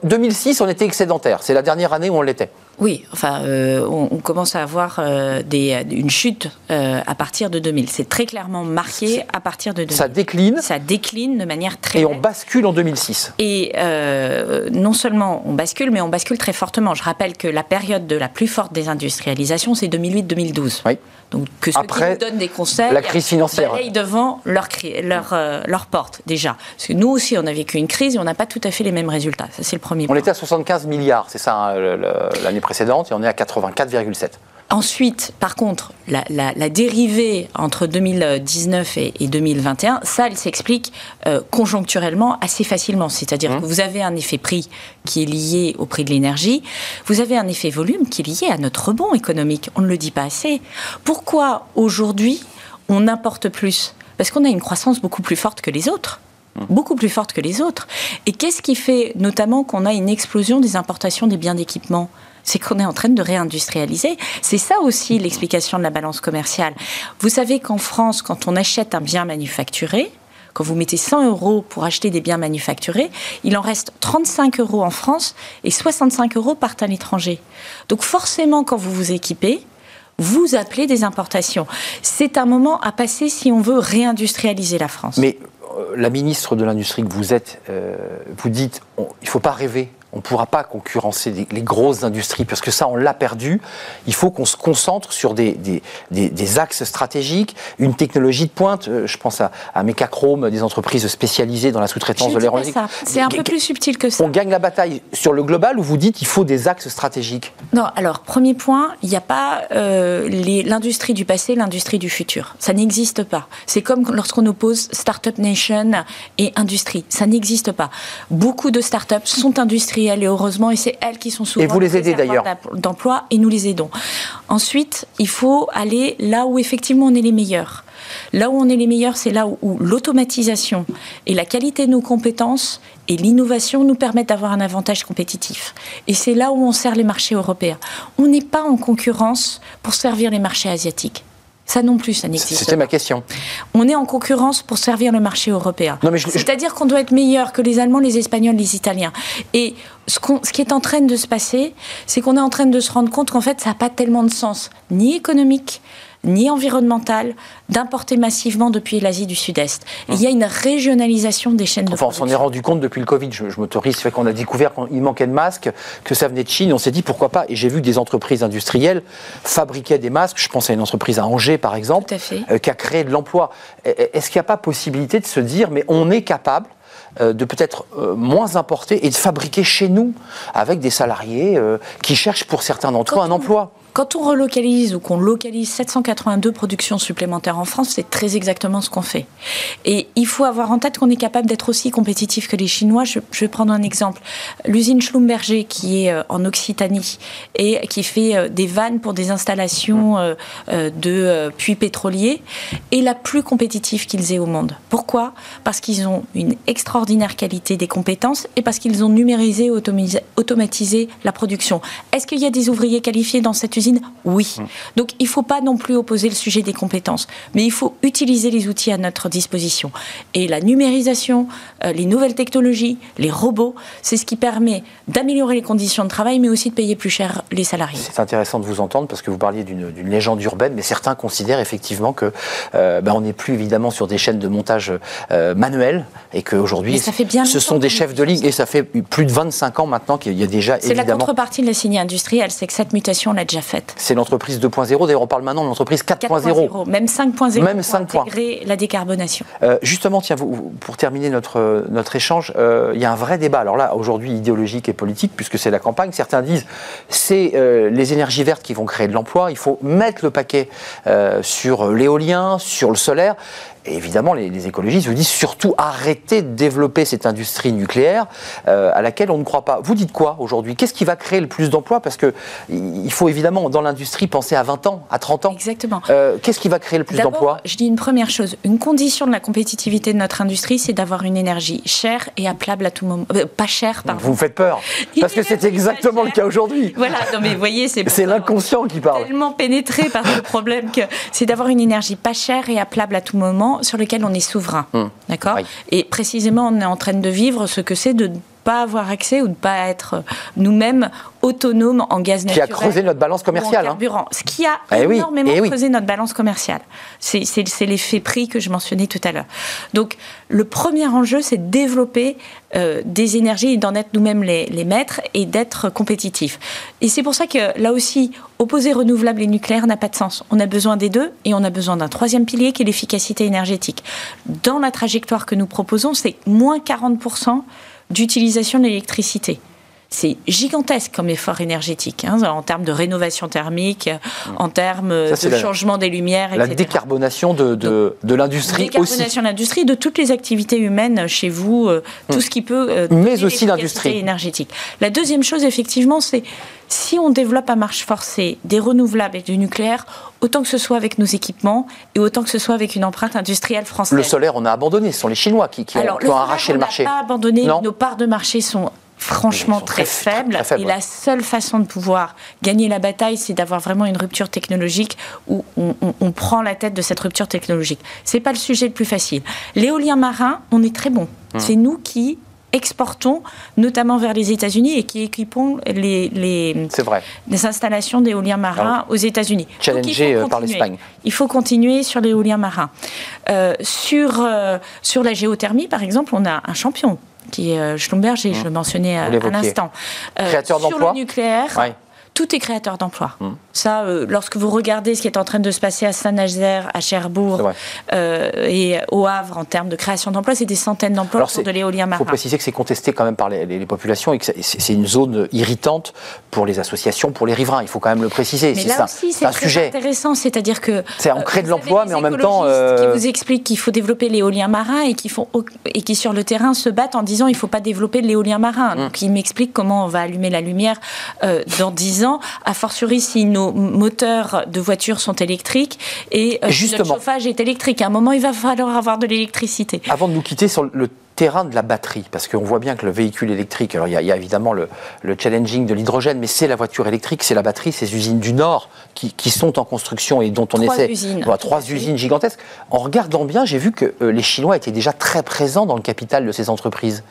[SPEAKER 1] 2006, on était excédentaire. C'est la dernière année où on l'était.
[SPEAKER 4] Oui, enfin, euh, on, commence à avoir euh, des, une chute euh, à partir de 2000. C'est très clairement marqué à partir de 2000.
[SPEAKER 1] Ça décline.
[SPEAKER 4] Ça décline de manière très.
[SPEAKER 1] Et on bascule en 2006.
[SPEAKER 4] Et non seulement on bascule, mais on bascule très fortement. Je rappelle que la période de la plus forte désindustrialisation, c'est 2008-2012.
[SPEAKER 1] Oui.
[SPEAKER 4] Donc que ceux
[SPEAKER 1] Après,
[SPEAKER 4] qui nous donnent des conseils,
[SPEAKER 1] la crise financière,
[SPEAKER 4] devant leur, leur, leur porte déjà. Parce que nous aussi, on a vécu une crise et on n'a pas tout à fait les mêmes résultats. Ça, c'est le premier.
[SPEAKER 1] On était à 75 milliards, c'est ça hein, l'année précédente et on est à 84,7.
[SPEAKER 4] Ensuite, par contre, la, dérivée entre 2019 et, 2021, ça, elle s'explique euh, conjoncturellement assez facilement. C'est-à-dire mmh. que vous avez un effet prix qui est lié au prix de l'énergie, vous avez un effet volume qui est lié à notre rebond économique. On ne le dit pas assez. Pourquoi aujourd'hui on importe plus? Parce qu'on a une croissance beaucoup plus forte que les autres mmh. beaucoup plus forte que les autres. Et qu'est-ce qui fait notamment qu'on a une explosion des importations des biens d'équipement? C'est qu'on est en train de réindustrialiser. C'est ça aussi l'explication de la balance commerciale. Vous savez qu'en France, quand on achète un bien manufacturé, quand vous mettez 100 euros pour acheter des biens manufacturés, il en reste 35 euros en France et 65 euros partent à l'étranger. Donc forcément, quand vous vous équipez, vous appelez des importations. C'est un moment à passer si on veut réindustrialiser la France.
[SPEAKER 1] Mais euh, la ministre de l'Industrie que vous êtes, euh, vous dites, il ne faut pas rêver on ne pourra pas concurrencer les, grosses industries parce que ça, on l'a perdu. Il faut qu'on se concentre sur des, des, axes stratégiques, une technologie de pointe. Euh, je pense à, à Mecachrome, des entreprises spécialisées dans la sous-traitance de l'aéronautique.
[SPEAKER 4] C'est un peu plus subtil que ça.
[SPEAKER 1] On gagne la bataille sur le global ou vous dites qu'il faut des axes stratégiques?
[SPEAKER 4] Non, alors, premier point, il n'y a pas euh, l'industrie du passé, l'industrie du futur. Ça n'existe pas. C'est comme lorsqu'on oppose Startup Nation et industrie. Ça n'existe pas. Beaucoup de startups sont industrielles et heureusement, et c'est elles qui sont souvent
[SPEAKER 1] et vous les aidez d'ailleurs
[SPEAKER 4] d'emploi et nous les aidons. Ensuite, il faut aller là où effectivement on est les meilleurs. Là où on est les meilleurs, c'est là où, l'automatisation et la qualité de nos compétences et l'innovation nous permettent d'avoir un avantage compétitif. Et c'est là où on sert les marchés européens. On n'est pas en concurrence pour servir les marchés asiatiques. Ça non plus, ça n'existe pas.
[SPEAKER 1] C'était ma question.
[SPEAKER 4] On est en concurrence pour servir le marché européen. C'est-à-dire qu'on doit être meilleur que les Allemands, les Espagnols, les Italiens. Et ce, ce qui est en train de se passer, c'est qu'on est en train de se rendre compte qu'en fait, ça n'a pas tellement de sens, ni économique, ni environnementale d'importer massivement depuis l'Asie du Sud-Est. Il y a une régionalisation des chaînes de
[SPEAKER 1] enfin,
[SPEAKER 4] On
[SPEAKER 1] s'en est rendu compte depuis le Covid. Je, m'autorise, fait qu'on a découvert qu'il manquait de masques, que ça venait de Chine. On s'est dit pourquoi pas? Et j'ai vu des entreprises industrielles fabriquer des masques. Je pense à une entreprise à Angers, par exemple,
[SPEAKER 4] euh,
[SPEAKER 1] qui a créé de l'emploi. Est-ce qu'il n'y a pas possibilité de se dire, mais on est capable euh, de peut-être euh, moins importer et de fabriquer chez nous avec des salariés qui cherchent pour certains d'entre eux un emploi?
[SPEAKER 4] Quand on relocalise ou qu'on localise 782 productions supplémentaires en France, c'est très exactement ce qu'on fait. Et il faut avoir en tête qu'on est capable d'être aussi compétitif que les Chinois. Je, vais prendre un exemple. L'usine Schlumberger, qui est euh, en Occitanie et qui fait euh, des vannes pour des installations euh, de puits pétroliers, est la plus compétitive qu'ils aient au monde. Pourquoi? Parce qu'ils ont une extraordinaire qualité des compétences et parce qu'ils ont numérisé, automatisé la production. Est-ce qu'il y a des ouvriers qualifiés dans cette usine? Oui. Donc il ne faut pas non plus opposer le sujet des compétences, mais il faut utiliser les outils à notre disposition. Et la numérisation, euh, les nouvelles technologies, les robots, c'est ce qui permet d'améliorer les conditions de travail, mais aussi de payer plus cher les salariés.
[SPEAKER 1] C'est intéressant de vous entendre parce que vous parliez d'une légende urbaine, mais certains considèrent effectivement que euh, ben, on n'est plus évidemment sur des chaînes de montage euh, manuelles et qu'aujourd'hui ce sont des chefs de ligne et ça fait plus de 25 ans maintenant qu'il y a déjà
[SPEAKER 4] C'est la contrepartie de la signée industrielle, c'est que cette mutation l'a déjà fait.
[SPEAKER 1] C'est l'entreprise 2.0. D'ailleurs, on parle maintenant de l'entreprise 4.0.
[SPEAKER 4] Même 5.0
[SPEAKER 1] Même 5
[SPEAKER 4] pour intégrer la décarbonation.
[SPEAKER 1] Euh, justement, tiens, vous, pour terminer notre, notre échange, euh, il y a un vrai débat. Alors là, aujourd'hui, idéologique et politique, puisque c'est la campagne. Certains disent c'est euh, les énergies vertes qui vont créer de l'emploi. Il faut mettre le paquet sur l'éolien, sur le solaire. Et évidemment, les, écologistes vous disent surtout arrêtez de développer cette industrie nucléaire euh, à laquelle on ne croit pas. Vous dites quoi aujourd'hui? Qu'est-ce qui va créer le plus d'emplois? Parce qu'il faut évidemment, dans l'industrie, penser à 20 ans, à 30 ans.
[SPEAKER 4] Exactement.
[SPEAKER 1] Euh, qu'est-ce qui va créer le plus d'emplois?
[SPEAKER 4] Je dis une première chose. Une condition de la compétitivité de notre industrie, c'est d'avoir une énergie chère et appelable à tout moment. Euh, pas chère, pardon.
[SPEAKER 1] Vous me faites peur. Parce que c'est exactement le cas aujourd'hui.
[SPEAKER 4] Voilà, non mais vous voyez, c'est.
[SPEAKER 1] c'est l'inconscient qui parle.
[SPEAKER 4] Tellement pénétré par le problème que c'est d'avoir une énergie pas chère et appelable à tout moment sur lequel on est souverain. Hum. D'accord? Et précisément, on est en train de vivre ce que c'est de pas avoir accès ou de pas être nous-mêmes autonomes en gaz naturel.
[SPEAKER 1] Qui a creusé notre balance commerciale.
[SPEAKER 4] Hein. Ce qui a eh énormément eh creusé notre balance commerciale. C'est l'effet prix que je mentionnais tout à l'heure. Donc, le premier enjeu, c'est de développer euh, des énergies et d'en être nous-mêmes les, les, maîtres et d'être compétitifs. Et c'est pour ça que, là aussi, opposer renouvelable et nucléaire n'a pas de sens. On a besoin des deux et on a besoin d'un troisième pilier qui est l'efficacité énergétique. Dans la trajectoire que nous proposons, c'est moins 40 d'utilisation de l'électricité. C'est gigantesque comme effort énergétique, hein, en termes de rénovation thermique, mmh. en termes de changement des lumières,
[SPEAKER 1] etc. La décarbonation de, de, de l'industrie
[SPEAKER 4] Décarbonation de l'industrie, de toutes les activités humaines chez vous, euh, mmh. tout ce qui peut...
[SPEAKER 1] Euh, Mais aussi l'industrie.
[SPEAKER 4] énergétique. La deuxième chose, effectivement, c'est si on développe à marche forcée des renouvelables et du nucléaire, autant que ce soit avec nos équipements et autant que ce soit avec une empreinte industrielle française.
[SPEAKER 1] Le solaire, on a abandonné. Ce sont les Chinois qui, qui, ont, arraché le, marché.
[SPEAKER 4] On n'a pas abandonné. Nos parts de marché sont franchement très, faibles. et la seule façon de pouvoir gagner la bataille, c'est d'avoir vraiment une rupture technologique où on, prend la tête de cette rupture technologique. C'est pas le sujet le plus facile. L'éolien marin, on est très bon. Hum. C'est nous qui exportons, notamment vers les États-Unis, et qui équipons les, les, les installations d'éoliens marins aux États-Unis.
[SPEAKER 1] Challengé euh, par l'Espagne.
[SPEAKER 4] Il faut continuer sur l'éolien marin. Euh, sur, euh, sur la géothermie, par exemple, on a un champion qui est Schlumberger, je le mentionnais à, l'instant.
[SPEAKER 1] Créateur d'emplois.
[SPEAKER 4] Sur le nucléaire, tout est créateur d'emplois. Hum. Ça, euh, lorsque vous regardez ce qui est en train de se passer à Saint-Nazaire, à Cherbourg euh, et au Havre en termes de création d'emplois, c'est des centaines d'emplois autour de l'éolien marin.
[SPEAKER 1] Il faut préciser que c'est contesté quand même par les, populations et que c'est une zone irritante pour les associations, pour les riverains. Il faut quand même le préciser.
[SPEAKER 4] Mais là aussi, c'est très intéressant. C'est-à-dire que
[SPEAKER 1] c'est on crée de l'emploi, mais en même temps,
[SPEAKER 4] euh... qui vous expliquent qu'il faut développer l'éolien marin et qui font et qui sur le terrain se battent en disant il ne faut pas développer l'éolien marin. Hum. Donc ils m'expliquent comment on va allumer la lumière euh, dans 10 ans a fortiori si nos moteurs de voitures sont électriques et euh, si notre chauffage est électrique. À un moment, il va falloir avoir de l'électricité.
[SPEAKER 1] Avant de nous quitter sur le terrain de la batterie, parce qu'on voit bien que le véhicule électrique, alors il y a, évidemment le, challenging de l'hydrogène, mais c'est la voiture électrique, c'est la batterie, ces usines du Nord qui, sont en construction et dont on
[SPEAKER 4] trois
[SPEAKER 1] essaie.
[SPEAKER 4] Usines.
[SPEAKER 1] trois usines gigantesques. En regardant bien, j'ai vu que euh, les Chinois étaient déjà très présents dans le capital de ces entreprises.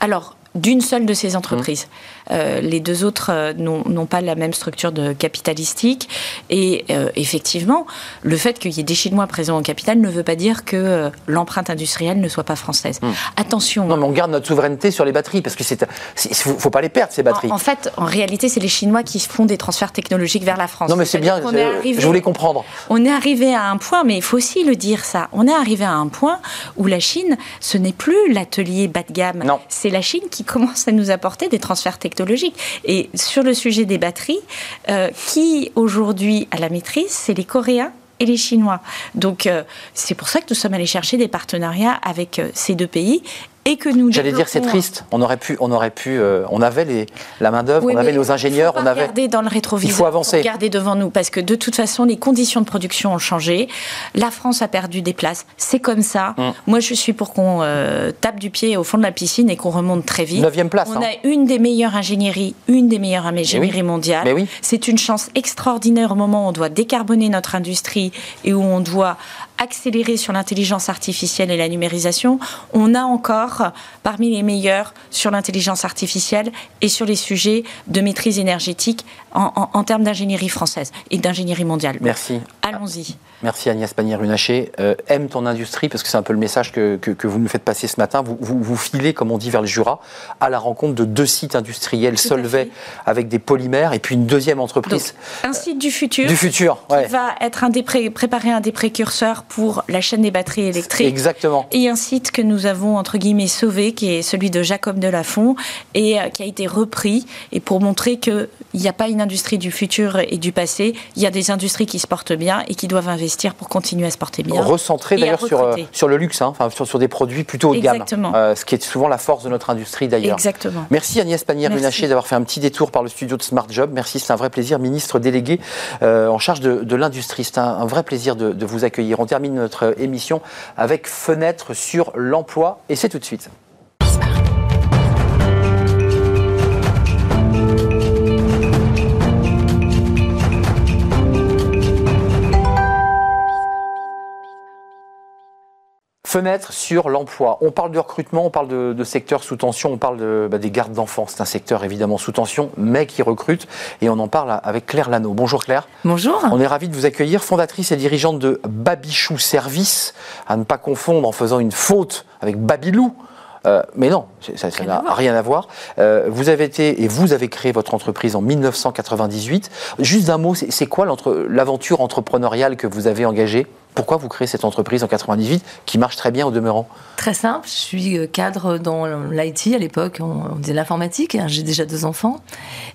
[SPEAKER 4] Alors, d'une seule de ces entreprises. Mmh. Euh, les deux autres euh, n'ont pas la même structure de capitalistique. Et euh, effectivement, le fait qu'il y ait des Chinois présents au capital ne veut pas dire que l'empreinte industrielle ne soit pas française. Mmh. Attention.
[SPEAKER 1] Non, mais on garde notre souveraineté sur les batteries parce que c'est, faut, faut pas les perdre ces batteries.
[SPEAKER 4] En, fait, en réalité, c'est les Chinois qui font des transferts technologiques vers la France.
[SPEAKER 1] Non, mais c'est bien. je voulais comprendre.
[SPEAKER 4] On est arrivé à un point, mais il faut aussi le dire ça. On est arrivé à un point où la Chine, ce n'est plus l'atelier bas de gamme.
[SPEAKER 1] Non.
[SPEAKER 4] C'est la Chine qui commence à nous apporter des transferts technologiques. Et sur le sujet des batteries, euh, qui aujourd'hui a la maîtrise, c'est les Coréens et les Chinois. Donc euh, c'est pour ça que nous sommes allés chercher des partenariats avec euh, ces deux pays que nous
[SPEAKER 1] J'allais dire c'est triste. On aurait pu, on aurait pu, euh, on avait les, la main d'œuvre, on avait nos ingénieurs,
[SPEAKER 4] on
[SPEAKER 1] avait.
[SPEAKER 4] Regarder dans le rétroviseur.
[SPEAKER 1] Il faut avancer.
[SPEAKER 4] Regarder devant nous parce que de toute façon les conditions de production ont changé. La France a perdu des places. C'est comme ça. Mm. Moi je suis pour qu'on euh, tape du pied au fond de la piscine et qu'on remonte très vite.
[SPEAKER 1] Neuvième place.
[SPEAKER 4] On
[SPEAKER 1] hein.
[SPEAKER 4] a une des meilleures ingénieries, une des meilleures ingénieries mondiales.
[SPEAKER 1] Mais oui.
[SPEAKER 4] C'est une chance extraordinaire au moment où on doit décarboner notre industrie et où on doit accélérer sur l'intelligence artificielle et la numérisation. On a encore parmi les meilleurs sur l'intelligence artificielle et sur les sujets de maîtrise énergétique en, termes d'ingénierie française et d'ingénierie mondiale.
[SPEAKER 1] Merci.
[SPEAKER 4] Allons-y.
[SPEAKER 1] Merci Agnès Pannier-Runacher. Euh, aime ton industrie, parce que c'est un peu le message que, que, vous nous faites passer ce matin. Vous, vous, filez, comme on dit, vers le Jura, à la rencontre de deux sites industriels, Solvay avec des polymères, et puis une deuxième entreprise.
[SPEAKER 4] un site du futur.
[SPEAKER 1] Du futur,
[SPEAKER 4] Qui va être un des préparer un des précurseurs pour la chaîne des batteries électriques.
[SPEAKER 1] Exactement.
[SPEAKER 4] Et un site que nous avons, entre guillemets, sauvé, qui est celui de Jacob Delafont, et euh, qui a été repris, et pour montrer qu'il n'y a pas une du futur et du passé, il y a des industries qui se portent bien et qui doivent investir pour continuer à se porter bien.
[SPEAKER 1] Recentré d'ailleurs sur, euh, sur le luxe, hein, enfin, sur, sur, des produits plutôt haut de gamme. Euh, ce qui est souvent la force de notre industrie d'ailleurs.
[SPEAKER 4] Exactement.
[SPEAKER 1] Merci Agnès Pannier-Runacher d'avoir fait un petit détour par le studio de Smart Job. Merci, c'est un vrai plaisir. Ministre délégué en charge de, l'industrie. C'est un, vrai plaisir de, de vous accueillir. On termine notre émission avec Fenêtre sur l'emploi et c'est tout de suite. Fenêtre sur l'emploi. On parle de recrutement, on parle de, secteur sous tension, on parle de, bah, des gardes d'enfants. C'est un secteur évidemment sous tension, mais qui recrute. Et on en parle avec Claire Lano. Bonjour Claire.
[SPEAKER 5] Bonjour.
[SPEAKER 1] On est ravi de vous accueillir, fondatrice et dirigeante de Babichou Service, à ne pas confondre en faisant une faute avec Babilou. Euh, mais non, ça n'a rien à voir. Euh, vous avez été et vous avez créé votre entreprise en 1998. Juste d'un mot, c'est quoi l'aventure entrepreneuriale que vous avez engagée? Pourquoi vous créez cette entreprise en 98 qui marche très bien au demeurant?
[SPEAKER 5] Très simple, je suis euh, cadre dans l'IT à l'époque, on, disait l'informatique, hein, j'ai déjà deux enfants.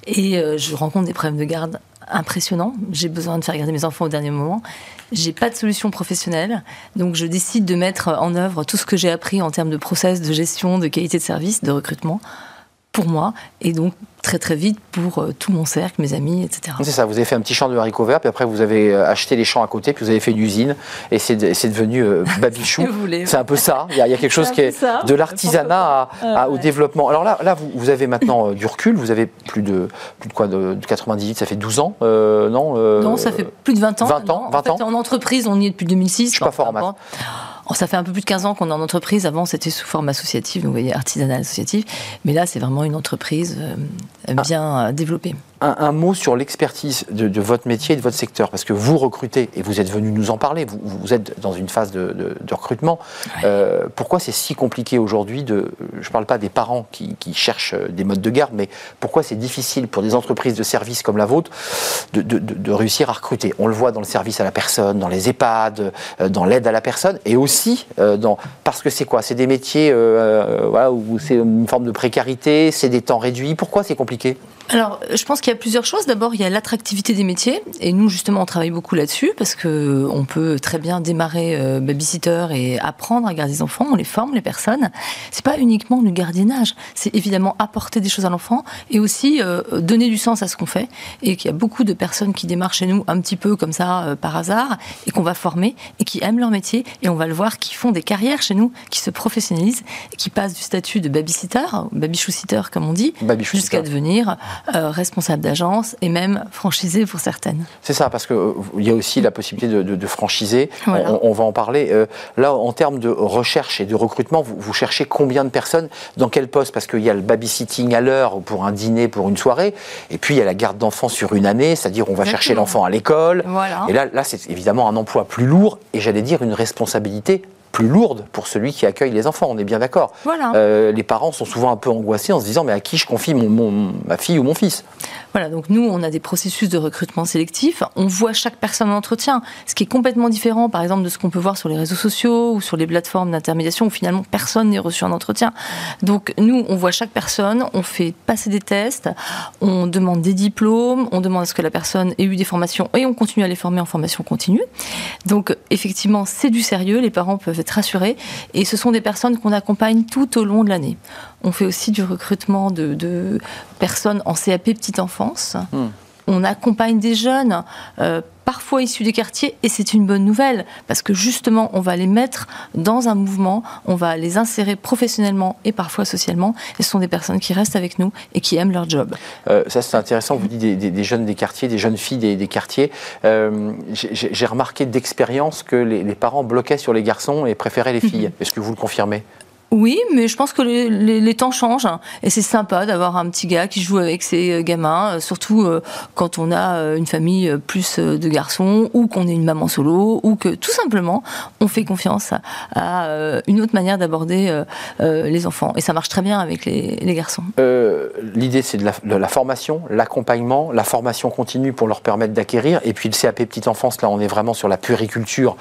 [SPEAKER 5] Et je rencontre des problèmes de garde impressionnants. J'ai besoin de faire garder mes enfants au dernier moment. J'ai pas de solution professionnelle, donc je décide de mettre en œuvre tout ce que j'ai appris en termes de process, de gestion, de qualité de service, de recrutement pour moi et donc très très vite pour euh, tout mon cercle, mes amis, etc.
[SPEAKER 1] C'est ça, vous avez fait un petit champ de haricots verts, puis après vous avez euh, acheté les champs à côté, puis vous avez fait une usine, et c'est devenu euh, Babichou. c'est un peu ça, il y, a, quelque chose qui est de l'artisanat au développement. Alors là, là vous, avez maintenant du recul, vous avez plus de, plus de quoi, de, 98, ça fait 12 ans, non
[SPEAKER 5] Non, ça fait plus de 20 ans.
[SPEAKER 1] 20 ans, 20
[SPEAKER 5] en, en entreprise, on y est depuis 2006.
[SPEAKER 1] Je suis pas fort en maths.
[SPEAKER 5] Oh, ça fait un peu plus de 15 ans qu'on est en entreprise. Avant, c'était sous forme associative, vous voyez, artisanale associative. Mais là, c'est vraiment une entreprise euh, bien euh, développée
[SPEAKER 1] un, mot sur l'expertise de, votre métier et de votre secteur, parce que vous recrutez, et vous êtes venu nous en parler, vous, vous êtes dans une phase de, recrutement. Euh, pourquoi c'est si compliqué aujourd'hui de, je ne parle pas des parents qui, cherchent des modes de garde, mais pourquoi c'est difficile pour des entreprises de services comme la vôtre de, réussir à recruter? On le voit dans le service à la personne, dans les EHPAD, euh, dans l'aide à la personne, et aussi euh, dans, parce que c'est quoi? C'est des métiers voilà, où c'est une forme de précarité, c'est des temps réduits. Pourquoi c'est compliqué?
[SPEAKER 5] Alors, je pense qu'il y a plusieurs choses. D'abord, il y a l'attractivité des métiers, et nous justement, on travaille beaucoup là-dessus parce que on peut très bien démarrer euh, babysitter et apprendre à garder des enfants. On les forme, les personnes. C'est pas uniquement du gardiennage. C'est évidemment apporter des choses à l'enfant et aussi euh, donner du sens à ce qu'on fait. Et qu'il y a beaucoup de personnes qui démarrent chez nous un petit peu comme ça euh, par hasard et qu'on va former et qui aiment leur métier et on va le voir, qui font des carrières chez nous, qui se professionnalisent, qui passent du statut de babysitter, baby-sitter comme on dit, jusqu'à devenir euh, responsable d'agence et même franchisé pour certaines.
[SPEAKER 1] C'est ça, parce qu'il euh, y a aussi la possibilité de, franchiser. On, va en parler. Euh, là, en termes de recherche et de recrutement, vous, cherchez combien de personnes Dans quel poste? Parce qu'il y a le babysitting à l'heure pour un dîner, pour une soirée. Et puis, il y a la garde d'enfants sur une année, c'est-à-dire on va chercher l'enfant à l'école. Et là, là c'est évidemment un emploi plus lourd et j'allais dire une responsabilité plus lourde pour celui qui accueille les enfants, on est bien d'accord.
[SPEAKER 5] Voilà.
[SPEAKER 1] Euh, les parents sont souvent un peu angoissés en se disant mais à qui je confie mon, ma fille ou mon fils?
[SPEAKER 5] Voilà, donc nous on a des processus de recrutement sélectif, on voit chaque personne en entretien, ce qui est complètement différent par exemple de ce qu'on peut voir sur les réseaux sociaux ou sur les plateformes d'intermédiation où finalement personne n'est reçu en entretien. Donc nous on voit chaque personne, on fait passer des tests, on demande des diplômes, on demande à ce que la personne ait eu des formations et on continue à les former en formation continue. Donc effectivement c'est du sérieux, les parents peuvent rassurés. Et ce sont des personnes qu'on accompagne tout au long de l'année. On fait aussi du recrutement de, personnes en CAP petite enfance. Hmm. On accompagne des jeunes, euh, parfois issus des quartiers, et c'est une bonne nouvelle, parce que justement, on va les mettre dans un mouvement, on va les insérer professionnellement et parfois socialement, et ce sont des personnes qui restent avec nous et qui aiment leur job.
[SPEAKER 1] Euh, ça, c'est intéressant, vous dites des, jeunes des quartiers, des jeunes filles des, quartiers. Euh, j'ai remarqué d'expérience que les, les, parents bloquaient sur les garçons et préféraient les filles. Est-ce que vous le confirmez?
[SPEAKER 5] Oui, mais je pense que les, temps changent hein. et c'est sympa d'avoir un petit gars qui joue avec ses euh, gamins, euh, surtout euh, quand on a une famille plus de garçons ou qu'on est une maman solo ou que tout simplement on fait confiance à, une autre manière d'aborder les enfants et ça marche très bien avec les, garçons.
[SPEAKER 1] L'idée c'est de la, formation, l'accompagnement, la formation continue pour leur permettre d'acquérir et puis le CAP petite enfance là on est vraiment sur la puriculture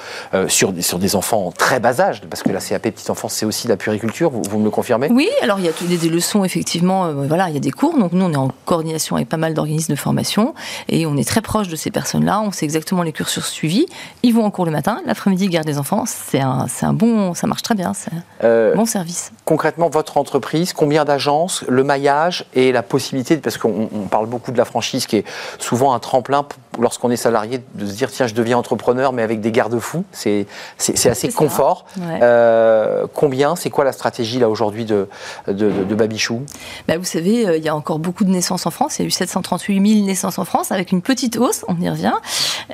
[SPEAKER 1] sur, sur des enfants en très bas âge parce que la CAP petite enfance c'est aussi la vous, me le confirmez?
[SPEAKER 5] Oui, alors il y a des, des leçons, effectivement, euh, voilà, il y a des cours. Donc nous, on est en coordination avec pas mal d'organismes de formation et on est très proche de ces personnes-là. On sait exactement les cursus suivis. Ils vont en cours le matin, l'après-midi, garde des enfants. C'est un, un, bon, ça marche très bien, c'est un euh, bon service.
[SPEAKER 1] Concrètement, votre entreprise, combien d'agences, le maillage et la possibilité, parce qu'on parle beaucoup de la franchise qui est souvent un tremplin lorsqu'on est salarié, de se dire tiens, je deviens entrepreneur, mais avec des garde-fous. C'est assez confort. Euh, combien C'est quoi la stratégie là aujourd'hui de, de, Babichou?
[SPEAKER 5] Bah, Vous savez, euh, il y a encore beaucoup de naissances en France. Il y a eu 738 000 naissances en France avec une petite hausse, on y revient.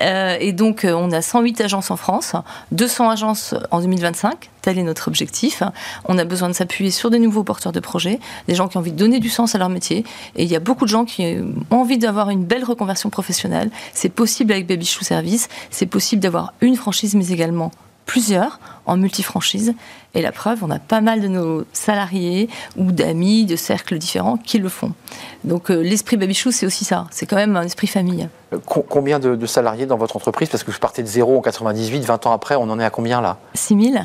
[SPEAKER 5] Euh, et donc, on a 108 agences en France, 200 agences en 2025 tel est notre objectif. On a besoin de s'appuyer sur des nouveaux porteurs de projets, des gens qui ont envie de donner du sens à leur métier. Et il y a beaucoup de gens qui ont envie d'avoir une belle reconversion professionnelle. C'est possible avec Baby Chou Service. C'est possible d'avoir une franchise, mais également plusieurs en multifranchise. Et la preuve, on a pas mal de nos salariés ou d'amis, de cercles différents qui le font. Donc euh, l'esprit Babichou, c'est aussi ça. C'est quand même un esprit famille.
[SPEAKER 1] Combien de, de, salariés dans votre entreprise? Parce que je partais de zéro en 98, 20 ans après, on en est à combien là?
[SPEAKER 5] 6 000.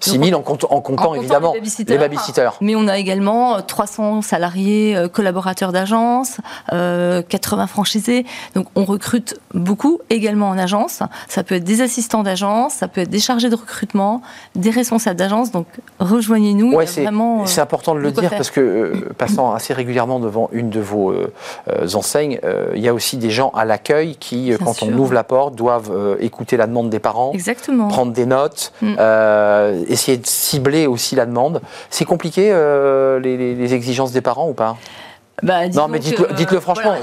[SPEAKER 1] 6 000 en, comptant, évidemment les babysitters.
[SPEAKER 5] Mais on a également 300 euh, salariés, euh, collaborateurs d'agence, 80 euh, franchisés. Donc on recrute beaucoup également en agence. Ça peut être des assistants d'agence, ça peut être des chargés de recrutement, des responsables d'agence. Donc rejoignez-nous.
[SPEAKER 1] Ouais, c'est important de le dire parce que passant assez régulièrement devant une de vos enseignes, il y a aussi des gens à l'accueil qui, quand on ouvre la porte, doivent écouter la demande des parents,
[SPEAKER 5] Exactement.
[SPEAKER 1] prendre des notes. Mm essayer de cibler aussi la demande. C'est compliqué euh, les, exigences des parents ou pas?
[SPEAKER 5] Bah,
[SPEAKER 1] non, mais dites-le, dites franchement,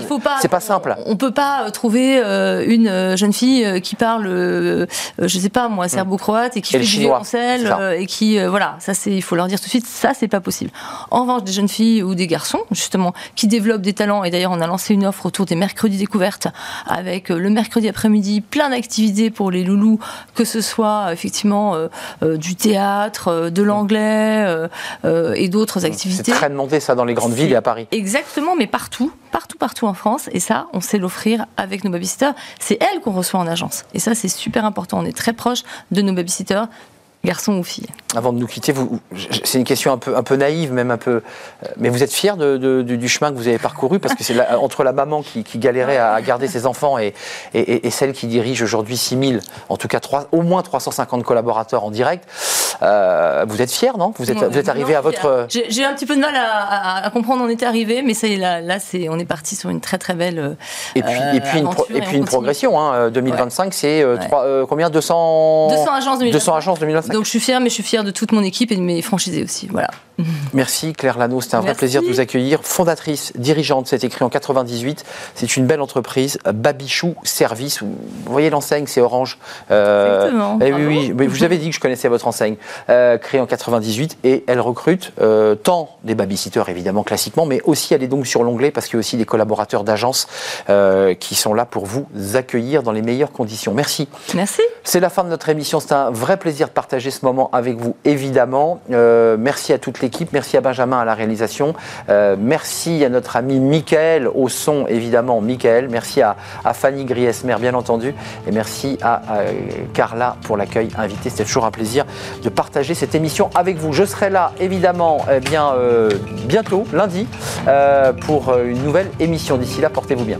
[SPEAKER 1] c'est pas simple.
[SPEAKER 5] On, peut pas euh, trouver euh, une euh, jeune fille qui parle, je sais pas moi, serbo-croate et qui fait du violoncelle et qui, voilà, ça c'est, il faut leur dire tout de suite, ça c'est pas possible. En revanche, des jeunes filles ou des garçons, justement, qui développent des talents, et d'ailleurs on a lancé une offre autour des mercredis découvertes avec le mercredi après-midi plein d'activités pour les loulous, que ce soit effectivement du théâtre, de l'anglais et d'autres activités.
[SPEAKER 1] C'est très demandé ça dans les grandes villes et à Paris.
[SPEAKER 5] Exactement Exactement, mais partout, partout, partout en France. Et ça, on sait l'offrir avec nos babysitters. C'est elles qu'on reçoit en agence. Et ça, c'est super important. On est très proche de nos babysitters garçon ou fille.
[SPEAKER 1] Avant de nous quitter, c'est une question un peu, un peu naïve, même un peu. Euh, mais vous êtes fier de, du chemin que vous avez parcouru? Parce que c'est entre la maman qui, galérait à garder ses enfants et, et, celle qui dirige aujourd'hui 6000, en tout cas 3, au moins 350 collaborateurs en direct. Euh, vous êtes fier, non? Vous êtes, vous êtes arrivé à votre.
[SPEAKER 5] J'ai un petit peu de mal à, comprendre on était arrivé, mais ça là, on est parti sur une très très belle. Euh,
[SPEAKER 1] et puis, et puis, une, et puis une progression. Hein, 2025, c'est combien? 200,
[SPEAKER 5] 200 agences
[SPEAKER 1] 200 agences 2025.
[SPEAKER 5] Donc je suis fière, mais je suis fière de toute mon équipe et de mes franchisés aussi. Voilà.
[SPEAKER 1] Merci Claire Lano, c'était un vrai plaisir de vous accueillir. Fondatrice, dirigeante, c'est écrit en 98. C'est une belle entreprise, Babichou Service. Vous voyez l'enseigne, c'est orange.
[SPEAKER 5] Euh,
[SPEAKER 1] eh oui, oui, mais vous avez dit que je connaissais votre enseigne. Euh, créée en 98 et elle recrute euh, tant des babysitters évidemment classiquement, mais aussi elle est donc sur l'onglet parce qu'il y a aussi des collaborateurs d'agence qui sont là pour vous accueillir dans les meilleures conditions. Merci.
[SPEAKER 5] Merci.
[SPEAKER 1] C'est la fin de notre émission. C'est un vrai plaisir de partager ce moment avec vous évidemment. merci à toutes les Merci à Benjamin à la réalisation. Euh, merci à notre ami Michael au son, évidemment, Michael. Merci à, Fanny Griesmer, bien entendu. Et merci à, Carla pour l'accueil invité. C'était toujours un plaisir de partager cette émission avec vous. Je serai là, évidemment, eh bien, euh, bientôt, lundi, euh, pour une nouvelle émission. D'ici là, portez-vous bien.